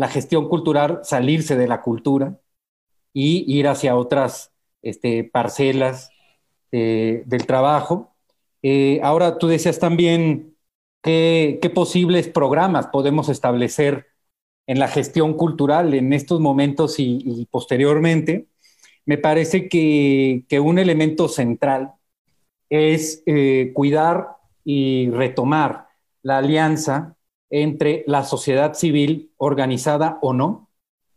Speaker 5: la gestión cultural, salirse de la cultura y ir hacia otras este, parcelas eh, del trabajo. Eh, ahora tú decías también qué, posibles programas podemos establecer en la gestión cultural en estos momentos y, posteriormente. Me parece que, un elemento central es eh, cuidar y retomar la alianza entre la sociedad civil organizada o no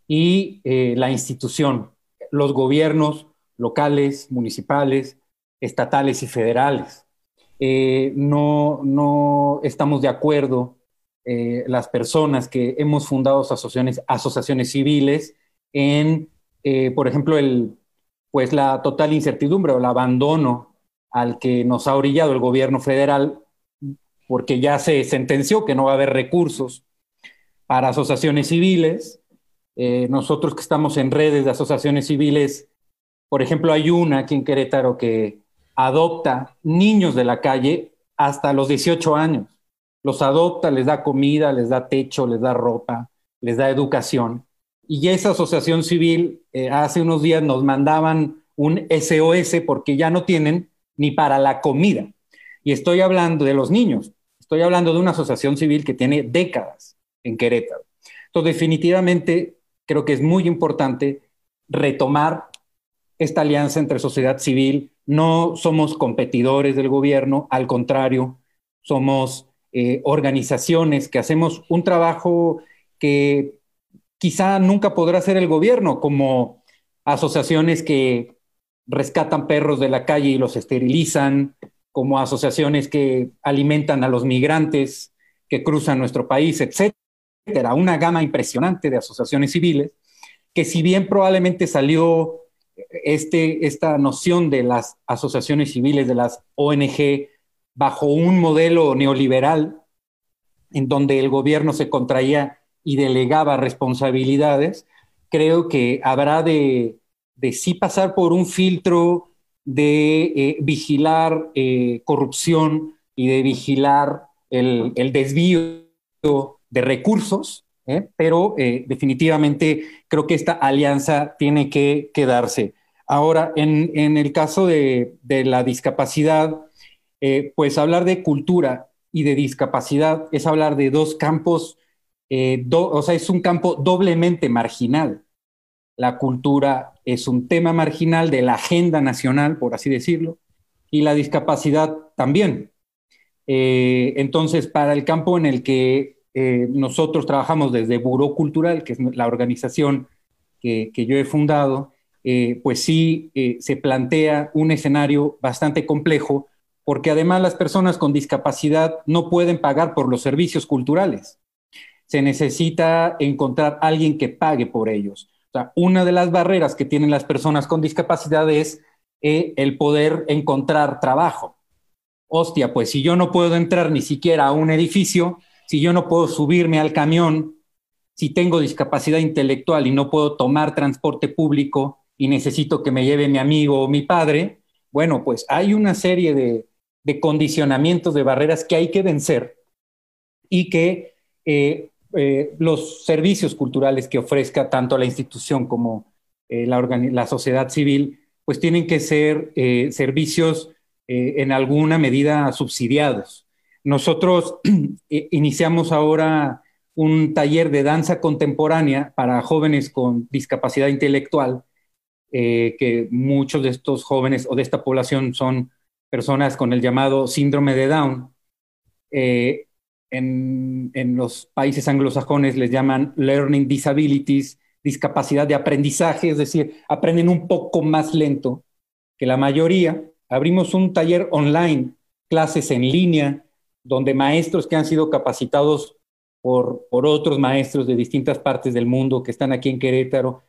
Speaker 5: y la institución, los gobiernos locales, municipales, estatales y federales. Eh, no, no estamos de acuerdo eh, las personas que hemos fundado asociaciones, asociaciones civiles en, eh, por ejemplo, el, pues la total incertidumbre o el abandono al que nos ha orillado el gobierno federal, porque ya se sentenció que no va a haber recursos para asociaciones civiles. nosotros que estamos en redes de asociaciones civiles, por ejemplo, hay una aquí en Querétaro que adopta niños de la calle hasta los 18 años. Los adopta, les da comida, les da techo, les da ropa, les da educación. Y esa asociación civil eh, hace unos días nos mandaban un SOS porque ya no tienen ni para la comida. Y estoy hablando de los niños, estoy hablando de una asociación civil que tiene décadas en Querétaro. Entonces, definitivamente creo que es muy importante retomar esta alianza entre sociedad civil, no somos competidores del gobierno, al contrario, somos eh, organizaciones que hacemos un trabajo que quizá nunca podrá hacer el gobierno, como asociaciones que rescatan perros de la calle y los esterilizan, como asociaciones que alimentan a los migrantes que cruzan nuestro país, etcétera. Una gama impresionante de asociaciones civiles que si bien probablemente salió este, esta noción de las asociaciones civiles, de las ONG, bajo un modelo neoliberal en donde el gobierno se contraía y delegaba responsabilidades, creo que habrá de, sí pasar por un filtro de eh, vigilar eh, corrupción y de vigilar el, desvío de recursos, ¿eh? pero definitivamente creo que esta alianza tiene que quedarse. Ahora, en, el caso de, la discapacidad, pues hablar de cultura y de discapacidad es hablar de dos campos, eh, o sea, es un campo doblemente marginal. La cultura es un tema marginal de la agenda nacional, por así decirlo, y la discapacidad también. Eh, entonces, para el campo en el que nosotros trabajamos desde Buró Cultural, que es la organización que yo he fundado, eh, pues sí eh, se plantea un escenario bastante complejo, porque además las personas con discapacidad no pueden pagar por los servicios culturales. Se necesita encontrar alguien que pague por ellos. Una de las barreras que tienen las personas con discapacidad es eh, el poder encontrar trabajo. Hostia, pues si yo no puedo entrar ni siquiera a un edificio, si yo no puedo subirme al camión, si tengo discapacidad intelectual y no puedo tomar transporte público, y necesito que me lleve mi amigo o mi padre, bueno, pues hay una serie de, condicionamientos, de barreras que hay que vencer y que eh, eh, los servicios culturales que ofrezca tanto la institución como eh, la, sociedad civil, pues tienen que ser servicios en alguna medida subsidiados. Nosotros iniciamos ahora un taller de danza contemporánea para jóvenes con discapacidad intelectual eh, que muchos de estos jóvenes o de esta población son personas con el llamado síndrome de Down. Eh, en, los países anglosajones les llaman learning disabilities, discapacidad de aprendizaje, es decir, aprenden un poco más lento que la mayoría. Abrimos un taller online, clases en línea, donde maestros que han sido capacitados por, por otros maestros de distintas partes del mundo que están aquí en Querétaro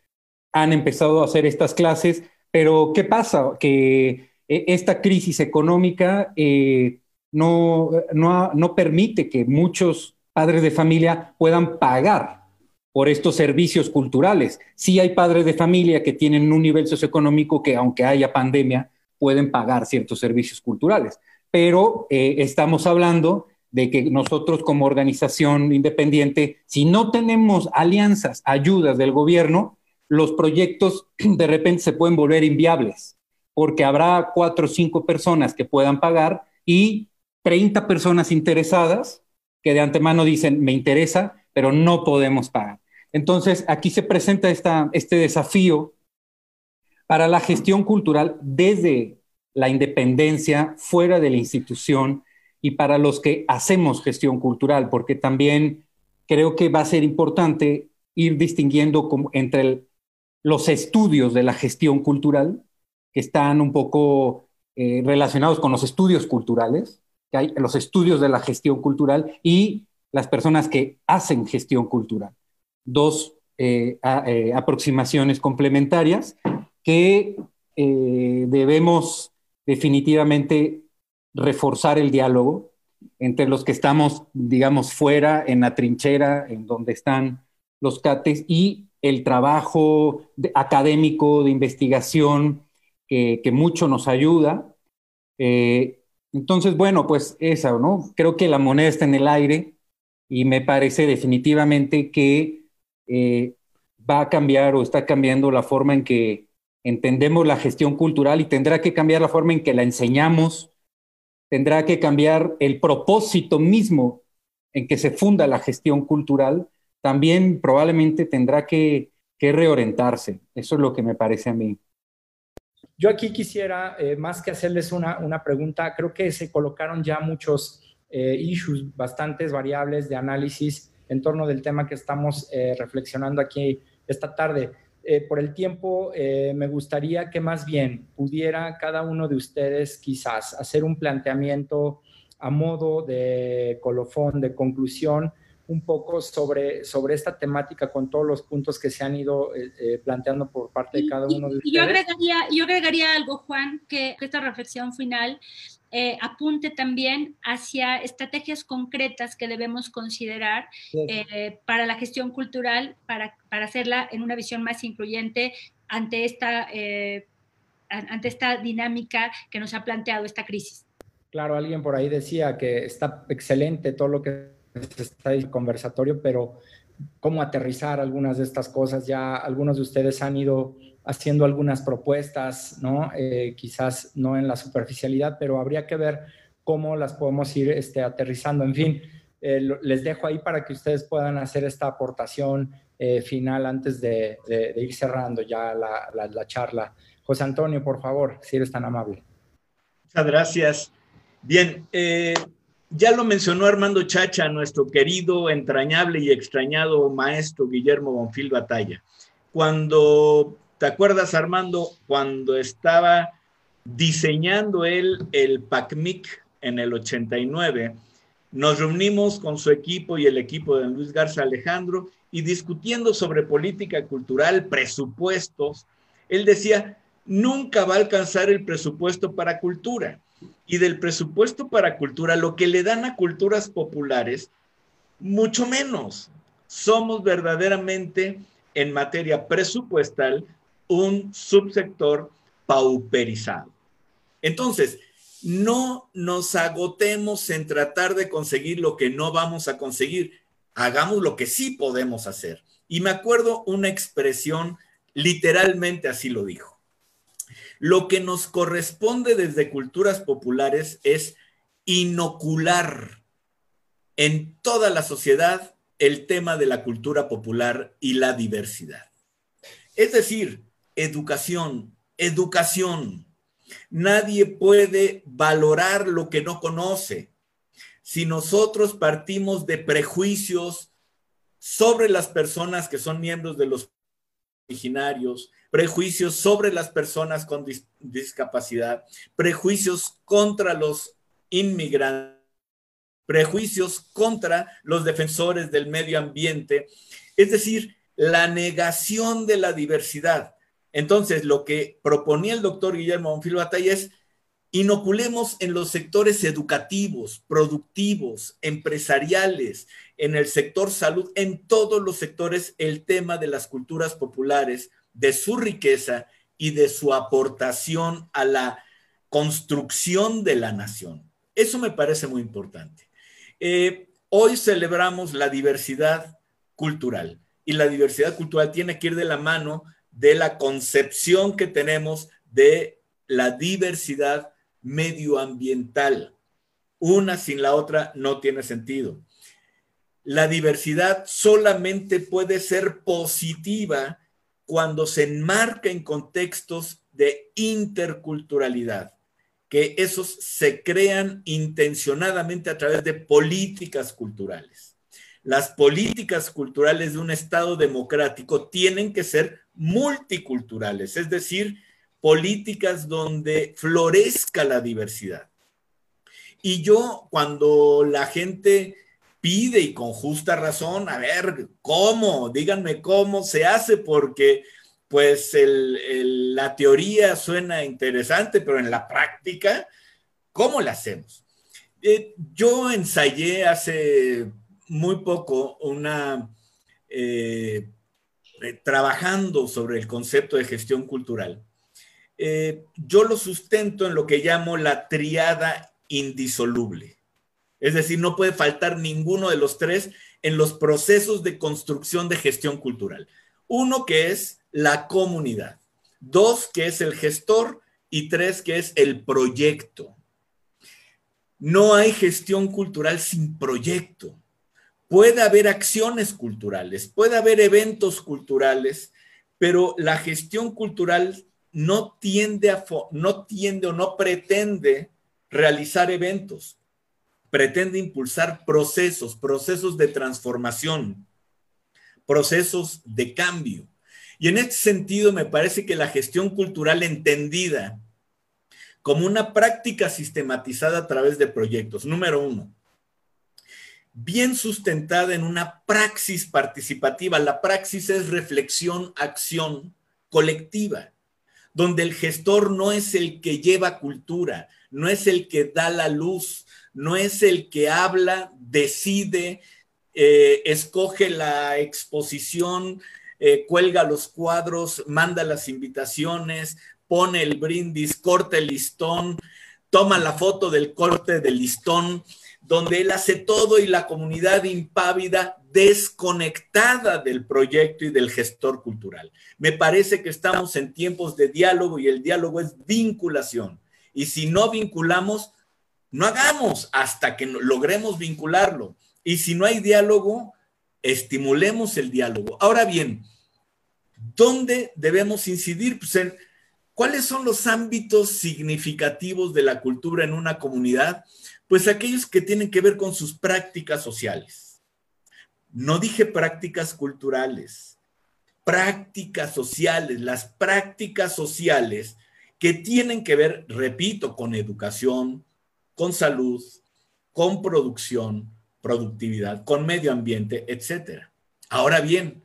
Speaker 5: han empezado a hacer estas clases, pero ¿qué pasa? Que eh, esta crisis económica eh, no, no, permite que muchos padres de familia puedan pagar por estos servicios culturales. Sí hay padres de familia que tienen un nivel socioeconómico que, aunque haya pandemia, pueden pagar ciertos servicios culturales. Pero eh, estamos hablando de que nosotros como organización independiente, si no tenemos alianzas, ayudas del gobierno, los proyectos de repente se pueden volver inviables, porque habrá cuatro o cinco personas que puedan pagar y 30 personas interesadas que de antemano dicen, me interesa, pero no podemos pagar. Entonces, aquí se presenta este desafío para la gestión cultural desde la independencia, fuera de la institución y para los que hacemos gestión cultural, porque también creo que va a ser importante ir distinguiendo entre los estudios de la gestión cultural, que están un poco eh, relacionados con los estudios culturales, que hay los estudios de la gestión cultural y las personas que hacen gestión cultural dos eh, eh, aproximaciones complementarias que eh, debemos definitivamente reforzar el diálogo entre los que estamos, digamos, fuera, en la trinchera, en donde están los CATES, y el trabajo académico de investigación que, que mucho nos ayuda. Entonces, bueno, pues esa, ¿no? Creo que la moneda está en el aire y me parece definitivamente que eh, va a cambiar o está cambiando la forma en que entendemos la gestión cultural y tendrá que cambiar la forma en que la enseñamos, tendrá que cambiar el propósito mismo en que se funda la gestión cultural, también probablemente tendrá que, reorientarse. Eso es lo que me parece a mí.
Speaker 2: Yo aquí quisiera, eh, más que hacerles una, una, pregunta, creo que se colocaron ya muchos eh, issues, bastantes variables de análisis en torno del tema que estamos eh, reflexionando aquí esta tarde. Por el tiempo, me gustaría que más bien pudiera cada uno de ustedes quizás hacer un planteamiento a modo de colofón, de conclusión, un poco sobre, sobre esta temática con todos los puntos que se han ido planteando por parte de cada uno de ustedes.
Speaker 1: Yo agregaría, yo agregaría algo, Juan, que esta reflexión final eh, apunte también hacia estrategias concretas que debemos considerar eh, para la gestión cultural, para, para, hacerla en una visión más incluyente ante esta, eh, ante esta dinámica que nos ha planteado esta crisis.
Speaker 2: Claro, alguien por ahí decía que está excelente todo lo que está conversatorio, pero cómo aterrizar algunas de estas cosas. Ya algunos de ustedes han ido haciendo algunas propuestas, ¿no? Eh, quizás no en la superficialidad, pero habría que ver cómo las podemos ir este, aterrizando. En fin, eh, les dejo ahí para que ustedes puedan hacer esta aportación eh, final antes de, ir cerrando ya la, la, charla. José Antonio, por favor, si eres tan amable.
Speaker 3: Muchas gracias. Bien, ya lo mencionó Armando Chacha, nuestro querido, entrañable y extrañado maestro Guillermo Bonfil Batalla. Cuando ¿Te acuerdas, Armando, cuando estaba diseñando él el PACMIC en el 89? Nos reunimos con su equipo y el equipo de Luis Garza Alejandro y discutiendo sobre política cultural, presupuestos. Él decía, nunca va a alcanzar el presupuesto para cultura. Y del presupuesto para cultura, lo que le dan a culturas populares, mucho menos. Somos verdaderamente en materia presupuestal un subsector pauperizado. Entonces, no nos agotemos en tratar de conseguir lo que no vamos a conseguir. Hagamos lo que sí podemos hacer. Y me acuerdo una expresión, literalmente así lo dijo. Lo que nos corresponde desde culturas populares es inocular en toda la sociedad el tema de la cultura popular y la diversidad. Es decir, educación, educación. Nadie puede valorar lo que no conoce. Si nosotros partimos de prejuicios sobre las personas que son miembros de los originarios, prejuicios sobre las personas con discapacidad, prejuicios contra los inmigrantes, prejuicios contra los defensores del medio ambiente, es decir, la negación de la diversidad. Entonces, lo que proponía el doctor Guillermo Bonfil Batalla es inoculemos en los sectores educativos, productivos, empresariales, en el sector salud, en todos los sectores, el tema de las culturas populares, de su riqueza y de su aportación a la construcción de la nación. Eso me parece muy importante. Eh, hoy celebramos la diversidad cultural y la diversidad cultural tiene que ir de la mano de la concepción que tenemos de la diversidad medioambiental. Una sin la otra no tiene sentido. La diversidad solamente puede ser positiva cuando se enmarca en contextos de interculturalidad, que esos se crean intencionadamente a través de políticas culturales. Las políticas culturales de un Estado democrático tienen que ser multiculturales, es decir, políticas donde florezca la diversidad. Y yo, cuando la gente pide y con justa razón, a ver, ¿cómo? Díganme cómo se hace, porque pues la teoría suena interesante, pero en la práctica, ¿cómo la hacemos? Eh, yo ensayé hace muy poco una, eh, eh, trabajando sobre el concepto de gestión cultural. yo lo sustento en lo que llamo la triada indisoluble. Es decir, no puede faltar ninguno de los tres en los procesos de construcción de gestión cultural. Uno que es la comunidad, dos que es el gestor y tres que es el proyecto. No hay gestión cultural sin proyecto. Puede haber acciones culturales, puede haber eventos culturales, pero la gestión cultural no tiende, a, no tiende o no pretende realizar eventos pretende impulsar procesos, procesos de transformación, procesos de cambio. Y en este sentido me parece que la gestión cultural entendida como una práctica sistematizada a través de proyectos, número uno, bien sustentada en una praxis participativa. La praxis es reflexión, acción colectiva, donde el gestor no es el que lleva cultura, no es el que da la luz, no es el que habla, decide, eh, escoge la exposición, eh, cuelga los cuadros, manda las invitaciones, pone el brindis, corta el listón, toma la foto del corte del listón, donde él hace todo y la comunidad impávida desconectada del proyecto y del gestor cultural. Me parece que estamos en tiempos de diálogo y el diálogo es vinculación. Y si no vinculamos, no hagamos hasta que logremos vincularlo. Y si no hay diálogo, estimulemos el diálogo. Ahora bien, ¿dónde debemos incidir? Pues en, ¿Cuáles son los ámbitos significativos de la cultura en una comunidad? Pues aquellos que tienen que ver con sus prácticas sociales. No dije prácticas culturales, prácticas sociales. Las prácticas sociales que tienen que ver, repito, con educación, con salud, con producción, productividad, con medio ambiente, etcétera. Ahora bien,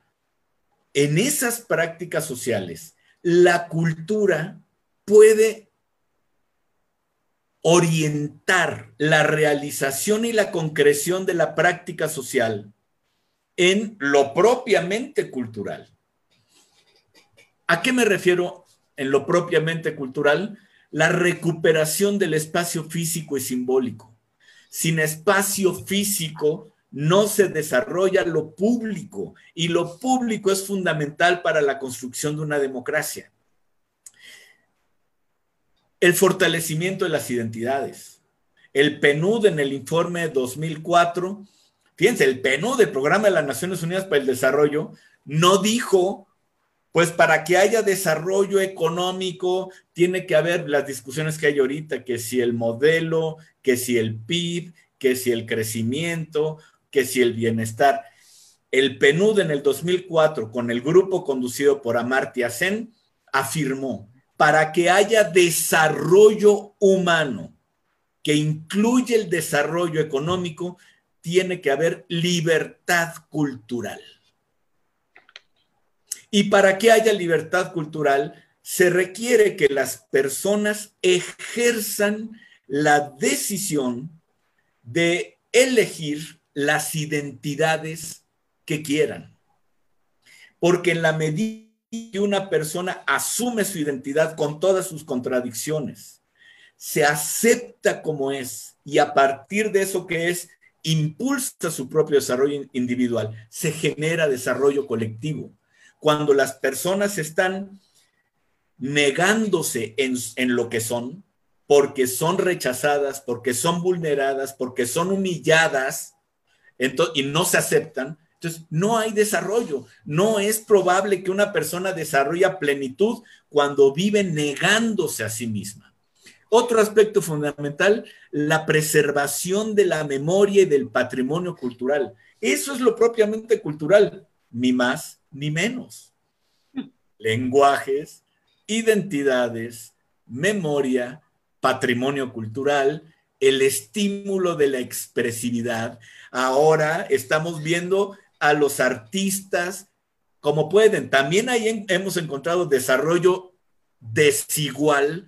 Speaker 3: en esas prácticas sociales, la cultura puede orientar la realización y la concreción de la práctica social en lo propiamente cultural. ¿A qué me refiero en lo propiamente cultural? La recuperación del espacio físico y simbólico. Sin espacio físico no se desarrolla lo público y lo público es fundamental para la construcción de una democracia. El fortalecimiento de las identidades. El PNUD en el informe 2004, fíjense, el PNUD, el Programa de las Naciones Unidas para el Desarrollo, no dijo pues para que haya desarrollo económico, tiene que haber las discusiones que hay ahorita, que si el modelo, que si el PIB, que si el crecimiento, que si el bienestar. El PNUD en el 2004, con el grupo conducido por Amartya Sen, afirmó, para que haya desarrollo humano que incluye el desarrollo económico, tiene que haber libertad cultural. Y para que haya libertad cultural, se requiere que las personas ejerzan la decisión de elegir las identidades que quieran. Porque en la medida que una persona asume su identidad con todas sus contradicciones, se acepta como es y a partir de eso que es, impulsa su propio desarrollo individual, se genera desarrollo colectivo. Cuando las personas están negándose en, lo que son, porque son rechazadas, porque son vulneradas, porque son humilladas y no se aceptan, entonces no hay desarrollo. No es probable que una persona desarrolle plenitud cuando vive negándose a sí misma. Otro aspecto fundamental, la preservación de la memoria y del patrimonio cultural. Eso es lo propiamente cultural, ni más ni menos. Lenguajes, identidades, memoria, patrimonio cultural, el estímulo de la expresividad. Ahora estamos viendo a los artistas como pueden. También ahí hemos encontrado desarrollo desigual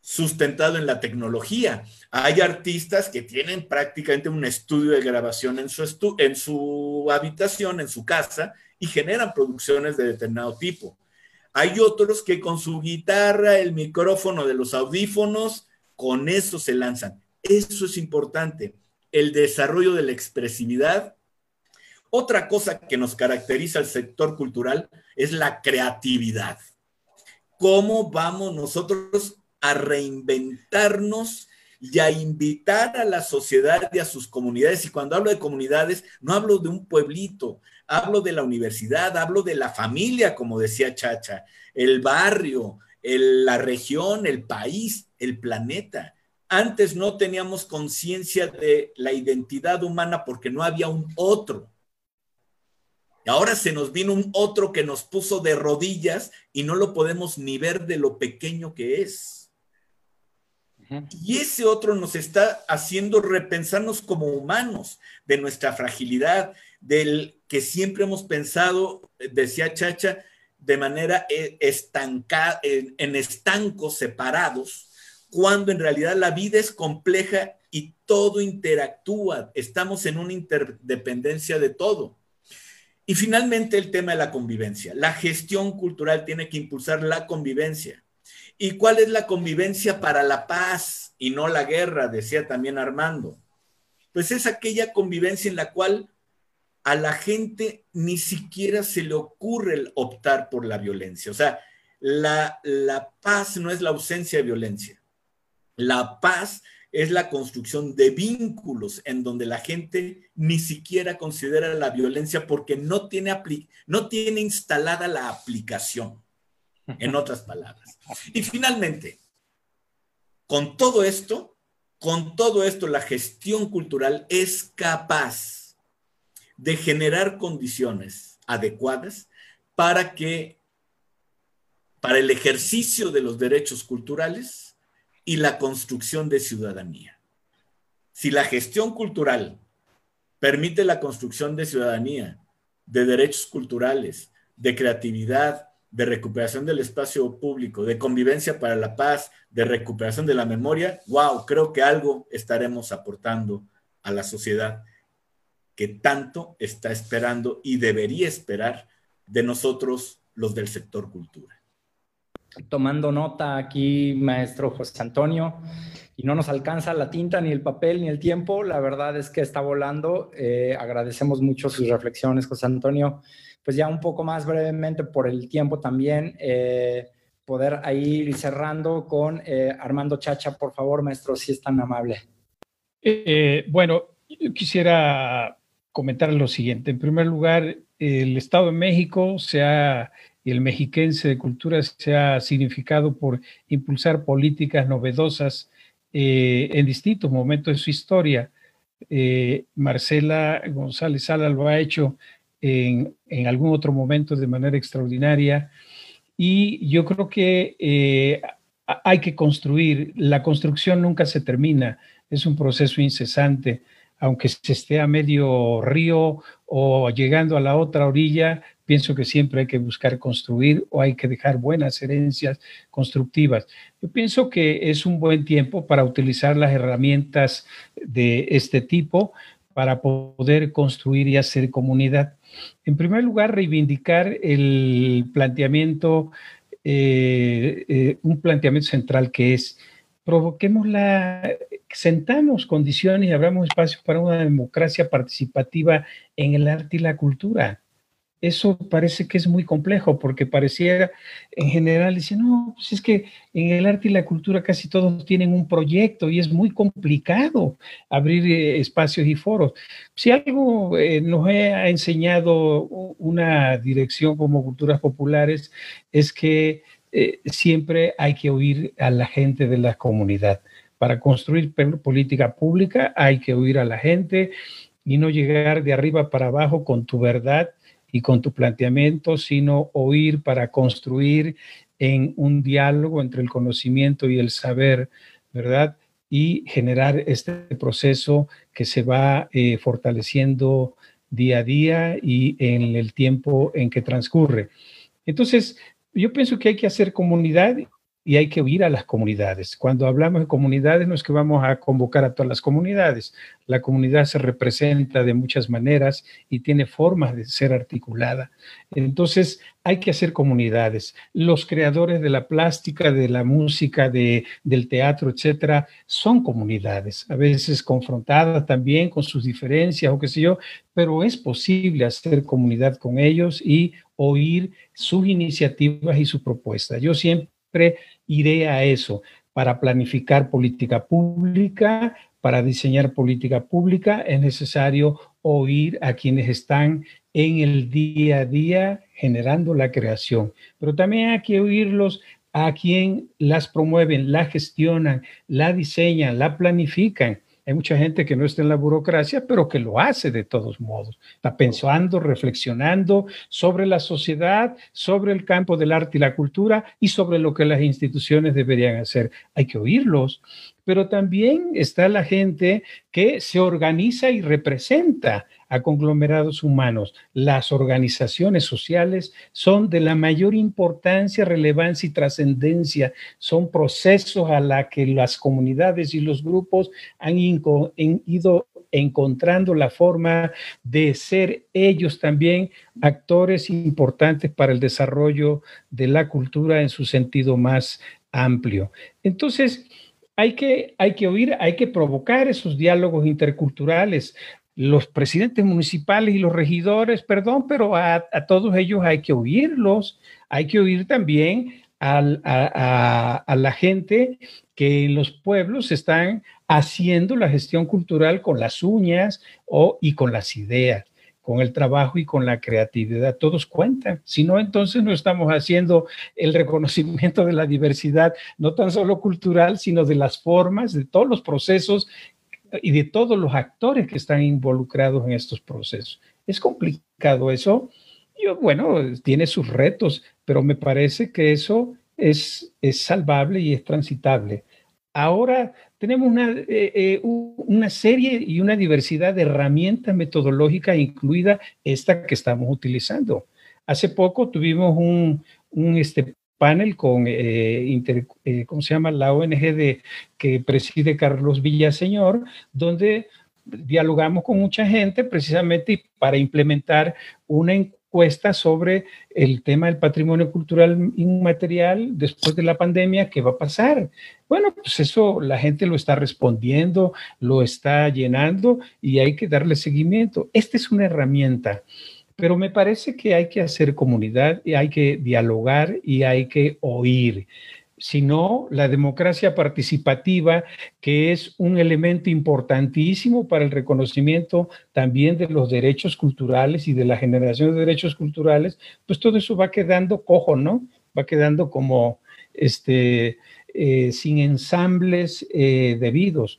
Speaker 3: sustentado en la tecnología. Hay artistas que tienen prácticamente un estudio de grabación en su, en su habitación, en su casa, y generan producciones de determinado tipo. Hay otros que con su guitarra, el micrófono de los audífonos, con eso se lanzan. Eso es importante. El desarrollo de la expresividad. Otra cosa que nos caracteriza al sector cultural es la creatividad. ¿Cómo vamos nosotros a reinventarnos y a invitar a la sociedad y a sus comunidades? Y cuando hablo de comunidades, no hablo de un pueblito, hablo de la universidad, hablo de la familia, como decía Chacha, el barrio, la región, el país, el planeta. Antes no teníamos conciencia de la identidad humana porque no había un otro. Y ahora se nos vino un otro que nos puso de rodillas y no lo podemos ni ver de lo pequeño que es. Y ese otro nos está haciendo repensarnos como humanos, de nuestra fragilidad, del que siempre hemos pensado, decía Chacha, de manera eh, estancada, en estancos separados, cuando en realidad la vida es compleja y todo interactúa, estamos en una interdependencia de todo. Y finalmente el tema de la convivencia. La gestión cultural tiene que impulsar la convivencia. ¿Y cuál es la convivencia para la paz y no la guerra? Decía también Armando. Pues es aquella convivencia en la cual a la gente ni siquiera se le ocurre optar por la violencia. O sea, la, la paz no es la ausencia de violencia. La paz es la construcción de vínculos en donde la gente ni siquiera considera la violencia porque no tiene, no tiene instalada la aplicación, en otras palabras. Y finalmente, con todo esto, con todo esto, la gestión cultural es capaz de generar condiciones adecuadas para que, para el ejercicio de los derechos culturales y la construcción de ciudadanía. Si la gestión cultural permite la construcción de ciudadanía, de derechos culturales, de creatividad, de recuperación del espacio público, de convivencia para la paz, de recuperación de la memoria, wow, creo que algo estaremos aportando a la sociedad que tanto está esperando y debería esperar de nosotros los del sector cultura.
Speaker 2: Tomando nota aquí, maestro José Antonio, y no nos alcanza la tinta, ni el papel, ni el tiempo, la verdad es que está volando. Eh, agradecemos mucho sus reflexiones, José Antonio. Pues ya un poco más brevemente por el tiempo también, eh, poder ir cerrando con eh, Armando Chacha, por favor, maestro, si es tan amable.
Speaker 4: bueno, yo quisiera comentar lo siguiente. En primer lugar, el Estado de México se ha, el mexiquense de cultura se ha significado por impulsar políticas novedosas eh, en distintos momentos de su historia. Eh, Marcela González Sala lo ha hecho en, en, algún otro momento de manera extraordinaria y yo creo que eh, hay que construir, la construcción nunca se termina, es un proceso incesante aunque se esté a medio río o llegando a la otra orilla, pienso que siempre hay que buscar construir o hay que dejar buenas herencias constructivas. Yo pienso que es un buen tiempo para utilizar las herramientas de este tipo para poder construir y hacer comunidad. En primer lugar, reivindicar el planteamiento, eh, eh, un planteamiento central que es provoquemos la, sentamos condiciones y abramos espacios para una democracia participativa en el arte y la cultura eso parece que es muy complejo porque pareciera en general decir, no, pues es que en el arte y la cultura casi todos tienen un proyecto y es muy complicado abrir eh, espacios y foros. Si algo eh, nos ha enseñado una dirección como Culturas Populares es que eh, siempre hay que oír a la gente de la comunidad. Para construir política pública hay que oír a la gente y no llegar de arriba para abajo con tu verdad y con tu planteamiento, sino oír para construir en un diálogo entre el conocimiento y el saber, ¿verdad? Y generar este proceso que se va eh, fortaleciendo día a día y en el tiempo en que transcurre. Entonces, yo pienso que hay que hacer comunidad y hay que oír a las comunidades. Cuando hablamos de comunidades, no es que vamos a convocar a todas las comunidades. La comunidad se representa de muchas maneras y tiene formas de ser articulada. Entonces, hay que hacer comunidades. Los creadores de la plástica, de la música, de, del teatro, etcétera, son comunidades, a veces confrontadas también con sus diferencias o qué sé yo, pero es posible hacer comunidad con ellos y oír sus iniciativas y sus propuestas. Yo siempre iré a eso para planificar política pública, para diseñar política pública, es necesario oír a quienes están en el día a día generando la creación, pero también hay que oírlos a quien las promueven, la gestionan, la diseñan, la planifican. Hay mucha gente que no está en la burocracia, pero que lo hace de todos modos. Está pensando, reflexionando sobre la sociedad, sobre el campo del arte y la cultura y sobre lo que las instituciones deberían hacer. Hay que oírlos, pero también está la gente que se organiza y representa a conglomerados humanos. Las organizaciones sociales son de la mayor importancia, relevancia y trascendencia. Son procesos a la que las comunidades y los grupos han ido encontrando la forma de ser ellos también actores importantes para el desarrollo de la cultura en su sentido más amplio. Entonces, hay que, hay que oír, hay que provocar esos diálogos interculturales. Los presidentes municipales y los regidores, perdón, pero a, todos ellos hay que oírlos, hay que oír también a, la gente que en los pueblos están haciendo la gestión cultural con las uñas o, y con las ideas con el trabajo y con la creatividad. Todos cuentan. Si no, entonces no estamos haciendo el reconocimiento de la diversidad, no tan solo cultural, sino de las formas, de todos los procesos y de todos los actores que están involucrados en estos procesos. Es complicado eso. Yo, bueno, tiene sus retos, pero me parece que eso es, es salvable y es transitable. Ahora tenemos una, eh, eh, una serie y una diversidad de herramientas metodológicas, incluida esta que estamos utilizando. Hace poco tuvimos un, un este, panel con, eh, ¿cómo se llama? La ONG de, que preside Carlos Villaseñor, donde dialogamos con mucha gente precisamente para implementar una encuesta sobre el tema del patrimonio cultural inmaterial después de la pandemia, ¿qué va a pasar? Bueno, pues eso la gente lo está respondiendo, lo está llenando y hay que darle seguimiento. Esta es una herramienta pero me parece que hay que hacer comunidad y hay que dialogar y hay que oír. Si no, la democracia participativa, que es un elemento importantísimo para el reconocimiento también de los derechos culturales y de la generación de derechos culturales, pues todo eso va quedando cojo, ¿no? Va quedando como este, eh, sin ensambles eh, debidos.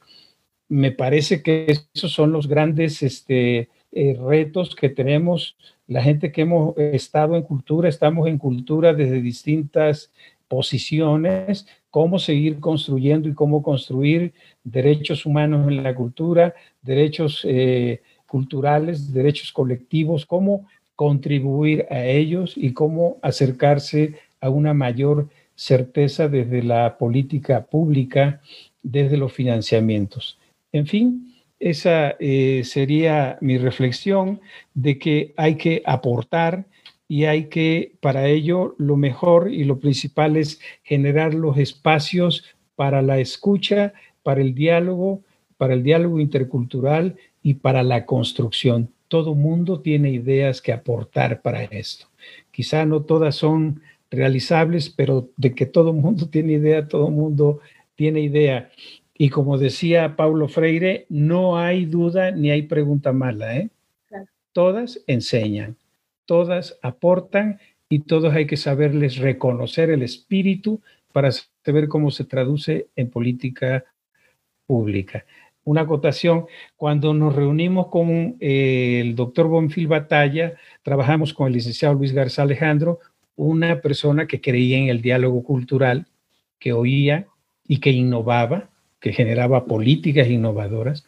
Speaker 4: Me parece que esos son los grandes este, eh, retos que tenemos, la gente que hemos estado en cultura, estamos en cultura desde distintas posiciones, cómo seguir construyendo y cómo construir derechos humanos en la cultura, derechos eh, culturales, derechos colectivos, cómo contribuir a ellos y cómo acercarse a una mayor certeza desde la política pública, desde los financiamientos. En fin, esa eh, sería mi reflexión de que hay que aportar y hay que, para ello, lo mejor y lo principal es generar los espacios para la escucha, para el diálogo, para el diálogo intercultural y para la construcción. Todo mundo tiene ideas que aportar para esto. Quizá no todas son realizables, pero de que todo mundo tiene idea, todo mundo tiene idea. Y como decía Paulo Freire, no hay duda ni hay pregunta mala. ¿eh? Todas enseñan, todas aportan y todos hay que saberles reconocer el espíritu para saber cómo se traduce en política pública. Una acotación, cuando nos reunimos con eh, el doctor Bonfil Batalla, trabajamos con el licenciado Luis Garza Alejandro, una persona que creía en el diálogo cultural, que oía y que innovaba, que generaba políticas innovadoras.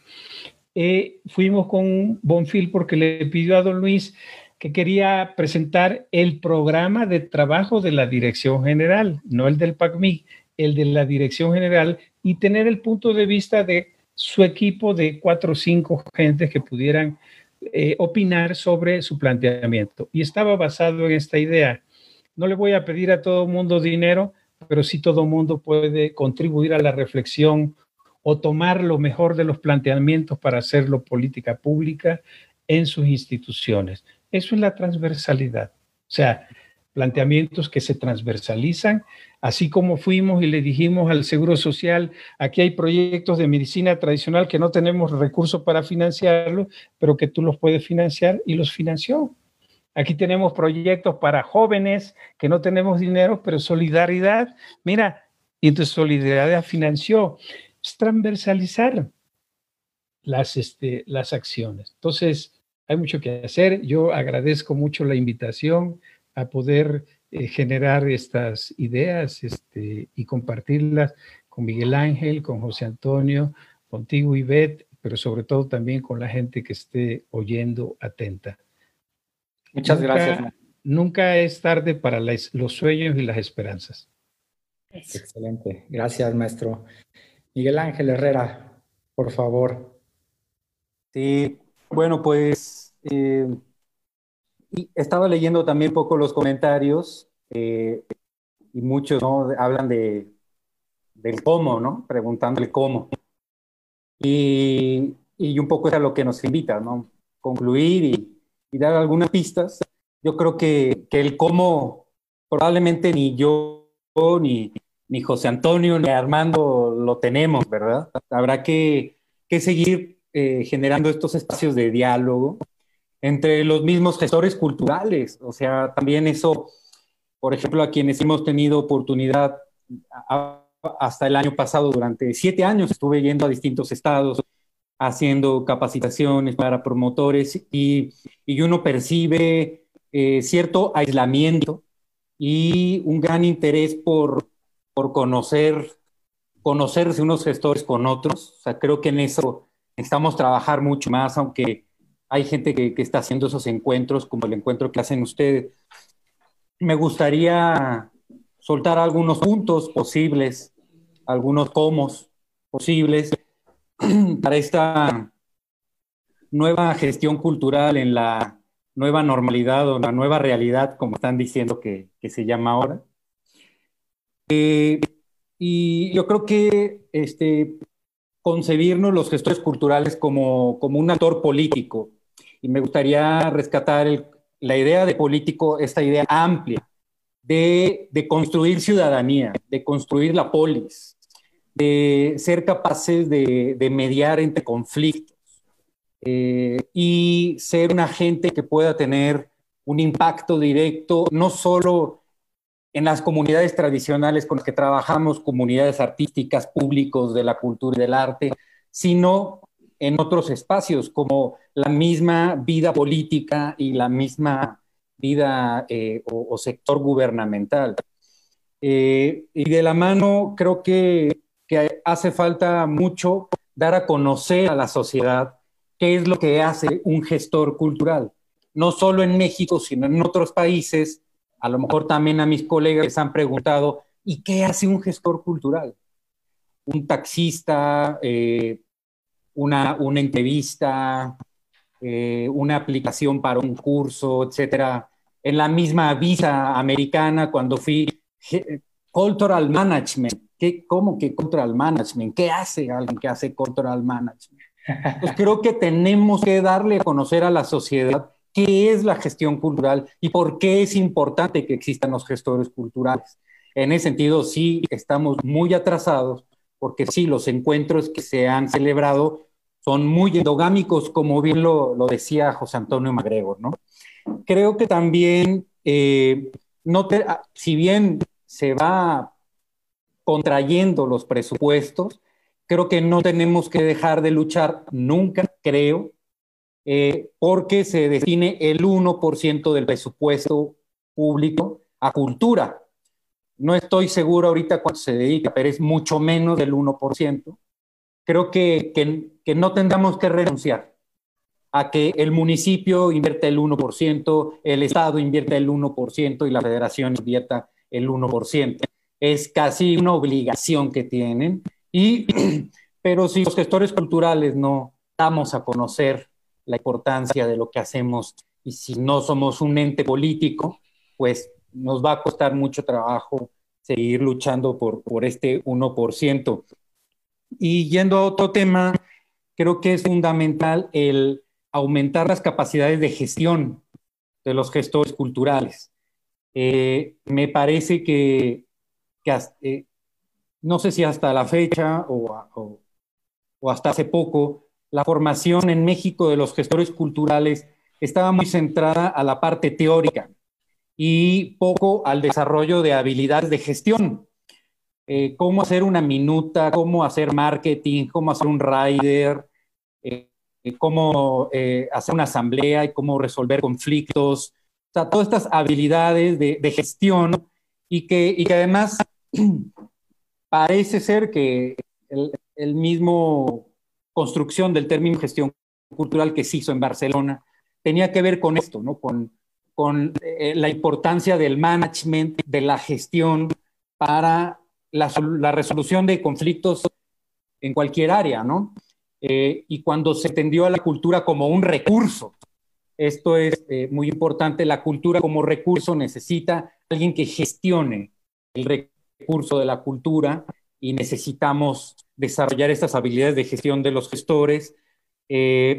Speaker 4: Eh, fuimos con Bonfil porque le pidió a don Luis que quería presentar el programa de trabajo de la Dirección General, no el del PACMI, el de la Dirección General, y tener el punto de vista de su equipo de cuatro o cinco gentes que pudieran eh, opinar sobre su planteamiento. Y estaba basado en esta idea. No le voy a pedir a todo mundo dinero, pero sí todo mundo puede contribuir a la reflexión o tomar lo mejor de los planteamientos para hacerlo política pública en sus instituciones. Eso es la transversalidad. O sea, planteamientos que se transversalizan, así como fuimos y le dijimos al Seguro Social, aquí hay proyectos de medicina tradicional que no tenemos recursos para financiarlo, pero que tú los puedes financiar y los financió. Aquí tenemos proyectos para jóvenes que no tenemos dinero, pero solidaridad, mira, y entonces solidaridad financió es transversalizar las, este, las acciones. Entonces, hay mucho que hacer. Yo agradezco mucho la invitación a poder eh, generar estas ideas este, y compartirlas con Miguel Ángel, con José Antonio, contigo, Ivette, pero sobre todo también con la gente que esté oyendo atenta.
Speaker 2: Muchas gracias.
Speaker 4: Nunca es tarde para los sueños y las esperanzas.
Speaker 2: Excelente. Gracias, maestro. Miguel Ángel Herrera, por favor.
Speaker 5: Sí, bueno, pues eh, estaba leyendo también un poco los comentarios eh, y muchos hablan de, del cómo, ¿no? Preguntando el cómo. Y, y, un poco es a lo que nos invita, ¿no? Concluir y, y dar algunas pistas. Yo creo que, que el cómo probablemente ni yo ni, ni José Antonio ni Armando lo tenemos, ¿verdad? Habrá que, seguir eh, generando estos espacios de diálogo entre los mismos gestores culturales. O sea, también eso, por ejemplo, a quienes hemos tenido oportunidad hasta el año pasado, durante siete años estuve yendo a distintos estados haciendo capacitaciones para promotores y, uno percibe eh, cierto aislamiento y un gran interés por por conocer, conocerse unos gestores con otros. O sea, creo que en eso necesitamos trabajar mucho más, aunque hay gente que, está haciendo esos encuentros, como el encuentro que hacen ustedes. Me gustaría soltar algunos puntos posibles, algunos comos posibles para esta nueva gestión cultural en la nueva normalidad o la nueva realidad, como están diciendo que, que se llama ahora. Eh, y yo creo que este, concebirnos los gestores culturales como, como un actor político, y me gustaría rescatar la idea de político, esta idea amplia de, de, construir ciudadanía, de construir la polis, de ser capaces de, de mediar entre conflictos eh, y ser un agente que pueda tener un impacto directo, no solo en las comunidades tradicionales con las que trabajamos, comunidades artísticas, públicos de la cultura y del arte, sino en otros espacios como la misma vida política y la misma vida eh, o, sector gubernamental. Eh, y de la mano creo que, que hace falta mucho dar a conocer a la sociedad qué es lo que hace un gestor cultural, no solo en México, sino en otros países a lo mejor también a mis colegas les han preguntado, ¿y qué hace un gestor cultural? Un taxista, eh, una, una, entrevista, eh, una aplicación para un curso, etcétera. En la misma visa americana, cuando fui Cultural Management, ¿qué, ¿cómo que control management? ¿Qué hace alguien que hace control management? Pues creo que tenemos que darle a conocer a la sociedad qué es la gestión cultural y por qué es importante que existan los gestores culturales. En ese sentido, sí estamos muy atrasados, porque sí, los encuentros que se han celebrado son muy endogámicos, como bien lo, decía José Antonio Magregor, ¿no? Creo que también, eh, ah, si bien se va contrayendo los presupuestos, creo que no tenemos que dejar de luchar nunca, creo, eh, porque se define el 1% del presupuesto público a cultura. No estoy seguro ahorita cuánto se dedica, pero es mucho menos del 1%. Creo que, que, que no tendremos que renunciar a que el municipio invierta el 1%, el Estado invierta el 1% y la federación invierta el 1%. Es casi una obligación que tienen. Y, pero si los gestores culturales no damos a conocer la importancia de lo que hacemos y si no somos un ente político, pues nos va a costar mucho trabajo seguir luchando por, por este 1%. Y yendo a otro tema, creo que es fundamental el aumentar las capacidades de gestión de los gestores culturales. Eh, me parece que, que eh, no sé si hasta la fecha o, o, o hasta hace poco, la formación en México de los gestores culturales estaba muy centrada a la parte teórica y poco al desarrollo de habilidades de gestión. Eh, cómo hacer una minuta, cómo hacer marketing, cómo hacer un rider, eh, cómo eh, hacer una asamblea y cómo resolver conflictos. O sea, todas estas habilidades de, de gestión y que, y que además parece ser que el, el mismo construcción del término gestión cultural que se hizo en Barcelona tenía que ver con esto, ¿no? con, con eh, la importancia del management, de la gestión para la, la resolución de conflictos en cualquier área, ¿no? Eh, y cuando se tendió a la cultura como un recurso, esto es eh, muy importante, la cultura como recurso necesita alguien que gestione el recurso de la cultura y necesitamos desarrollar estas habilidades de gestión de los gestores. Eh,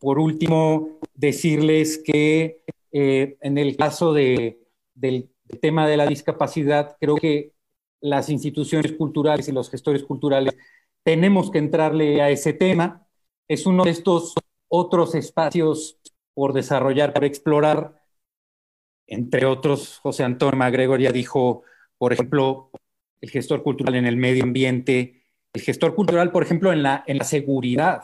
Speaker 5: por último, decirles que eh, en el caso de, del tema de la discapacidad, creo que las instituciones culturales y los gestores culturales tenemos que entrarle a ese tema. Es uno de estos otros espacios por desarrollar, por explorar. Entre otros, José Antonio MacGregor ya dijo, por ejemplo, el gestor cultural en el medio ambiente, el gestor cultural, por ejemplo, en la, en la seguridad,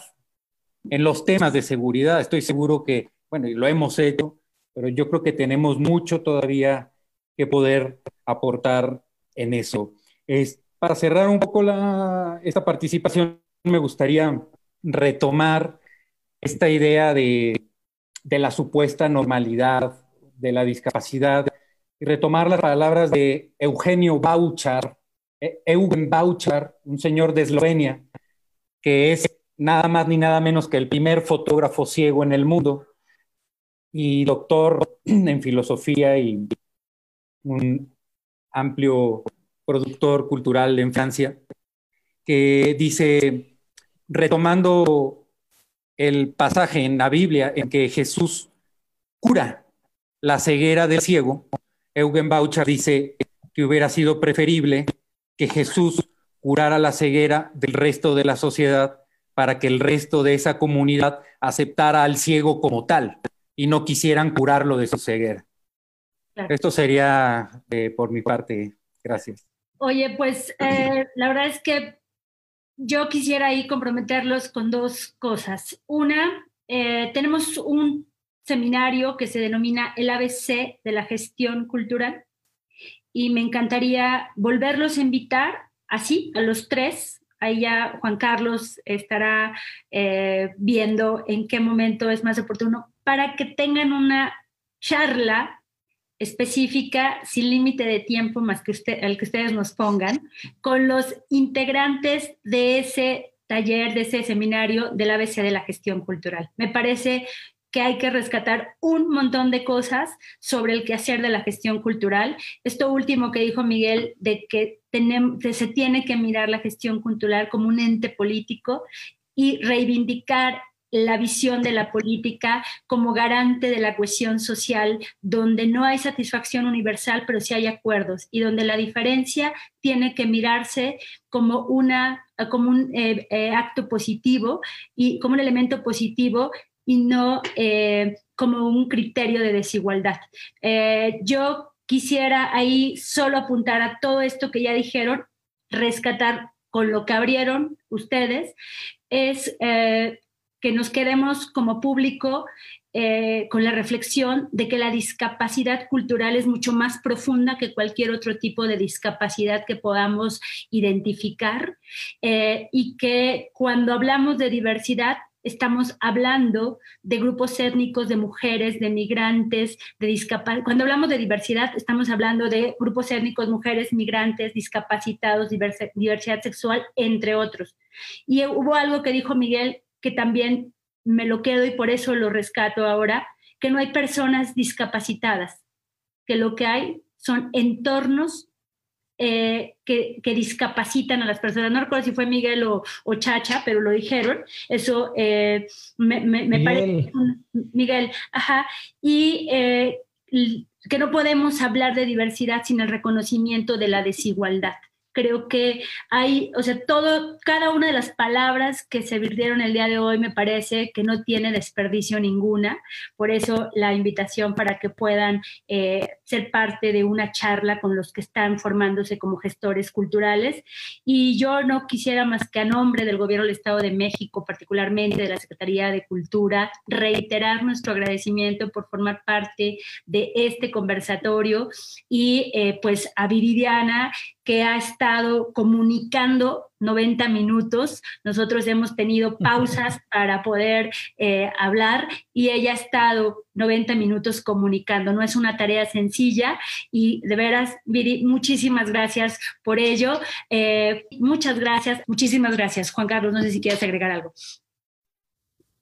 Speaker 5: en los temas de seguridad. Estoy seguro que, bueno, y lo hemos hecho, pero yo creo que tenemos mucho todavía que poder aportar en eso. Es, para cerrar un poco la, esta participación, me gustaría retomar esta idea de, de la supuesta normalidad de la discapacidad y retomar las palabras de Eugenio Bauchar, Eugen Bauchar, un señor de Eslovenia, que es nada más ni nada menos que el primer fotógrafo ciego en el mundo y doctor en filosofía y un amplio productor cultural en Francia, que dice, retomando el pasaje en la Biblia en que Jesús cura la ceguera del ciego, Eugen Bauchar dice que hubiera sido preferible que Jesús curara la ceguera del resto de la sociedad para que el resto de esa comunidad aceptara al ciego como tal y no quisieran curarlo de su ceguera. Claro. Esto sería eh, por mi parte. Gracias.
Speaker 1: Oye, pues eh, la verdad es que yo quisiera ahí comprometerlos con dos cosas. Una, eh, tenemos un seminario que se denomina el ABC de la gestión cultural y me encantaría volverlos a invitar así, a los tres. Ahí ya Juan Carlos estará eh, viendo en qué momento es más oportuno para que tengan una charla específica, sin límite de tiempo más que usted, el que ustedes nos pongan, con los integrantes de ese taller, de ese seminario del ABC de la gestión cultural. Me parece que hay que rescatar un montón de cosas sobre el quehacer de la gestión cultural. Esto último que dijo Miguel, de que, se tiene que mirar la gestión cultural como un ente político y reivindicar la visión de la política como garante de la cohesión social, donde no hay satisfacción universal, pero sí hay acuerdos, y donde la diferencia tiene que mirarse como, una, como un eh, eh, acto positivo y como un elemento positivo y no eh, como un criterio de desigualdad. yo quisiera ahí solo apuntar a todo esto que ya dijeron, rescatar con lo que abrieron ustedes, es que nos quedemos como público eh, con la reflexión de que la discapacidad cultural es mucho más profunda que cualquier otro tipo de discapacidad que podamos identificar eh, y que cuando hablamos de diversidad estamos hablando de grupos étnicos, de mujeres, de migrantes, de discapacidad. Cuando hablamos de diversidad, estamos hablando de grupos étnicos, mujeres, migrantes, discapacitados, diversidad sexual, entre otros. Y hubo algo que dijo Miguel que también me lo quedo y por eso lo rescato ahora, que no hay personas discapacitadas, que lo que hay son entornos eh, que, discapacitan a las personas. No recuerdo si fue Miguel o, Chacha, pero lo dijeron. Eso eh, me, parece. Miguel, ajá. Y eh, que no podemos hablar de diversidad sin el reconocimiento de la desigualdad creo que hay, o sea, todo, cada una de las palabras que se virtieron el día de hoy me parece que no tiene desperdicio ninguna. Por eso la invitación para que puedan eh, ser parte de una charla con los que están formándose como gestores culturales. Y yo no quisiera más que a nombre del Gobierno del Estado de México, particularmente de la Secretaría de Cultura, reiterar nuestro agradecimiento por formar parte de este conversatorio y eh, pues a Viridiana que ha estado comunicando 90 minutos. Nosotros hemos tenido pausas para poder eh, hablar y ella ha estado 90 minutos comunicando. No es una tarea sencilla y de veras, Viri, muchísimas gracias por ello. Eh, muchas gracias, muchísimas gracias. Juan Carlos, no sé si quieres agregar algo.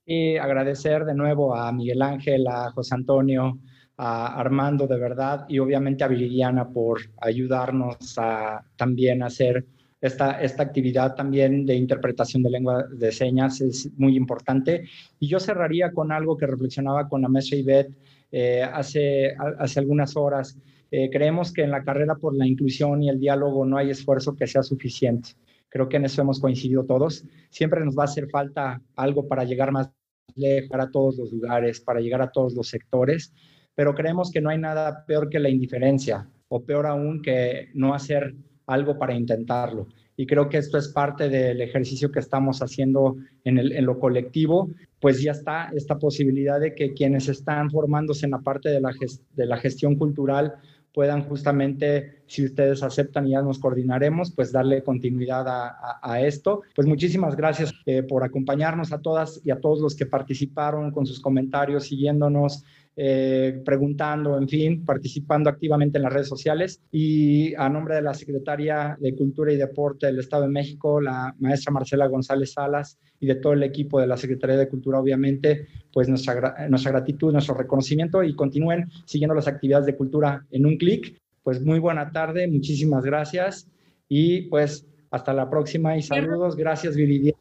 Speaker 2: Y agradecer de nuevo a Miguel Ángel, a José Antonio, a Armando de verdad y obviamente a Viridiana por ayudarnos a también hacer esta, esta actividad también de interpretación de lengua de señas es muy importante. Y yo cerraría con algo que reflexionaba con la maestra Ivette eh, hace, hace algunas horas. Eh, creemos que en la carrera por la inclusión y el diálogo no hay esfuerzo que sea suficiente. Creo que en eso hemos coincidido todos. Siempre nos va a hacer falta algo para llegar más lejos, a todos los lugares, para llegar a todos los sectores pero creemos que no hay nada peor que la indiferencia o peor aún que no hacer algo para intentarlo. Y creo que esto es parte del ejercicio que estamos haciendo en, lo colectivo, pues ya está esta posibilidad de que quienes están formándose en la parte de la, de la gestión cultural puedan justamente, si ustedes aceptan y ya nos coordinaremos, pues darle continuidad a, esto. Pues muchísimas gracias eh, por acompañarnos a todas y a todos los que participaron con sus comentarios, siguiéndonos. Eh, preguntando, en fin, participando activamente en las redes sociales. Y a nombre de la Secretaria de Cultura y Deporte del Estado de México, la maestra Marcela González Salas y de todo el equipo de la Secretaría de Cultura, obviamente, pues nuestra, nuestra gratitud, nuestro reconocimiento y continúen siguiendo las actividades de cultura en un clic. Pues muy buena tarde, muchísimas gracias y pues hasta la próxima y saludos. Gracias, Viridiana.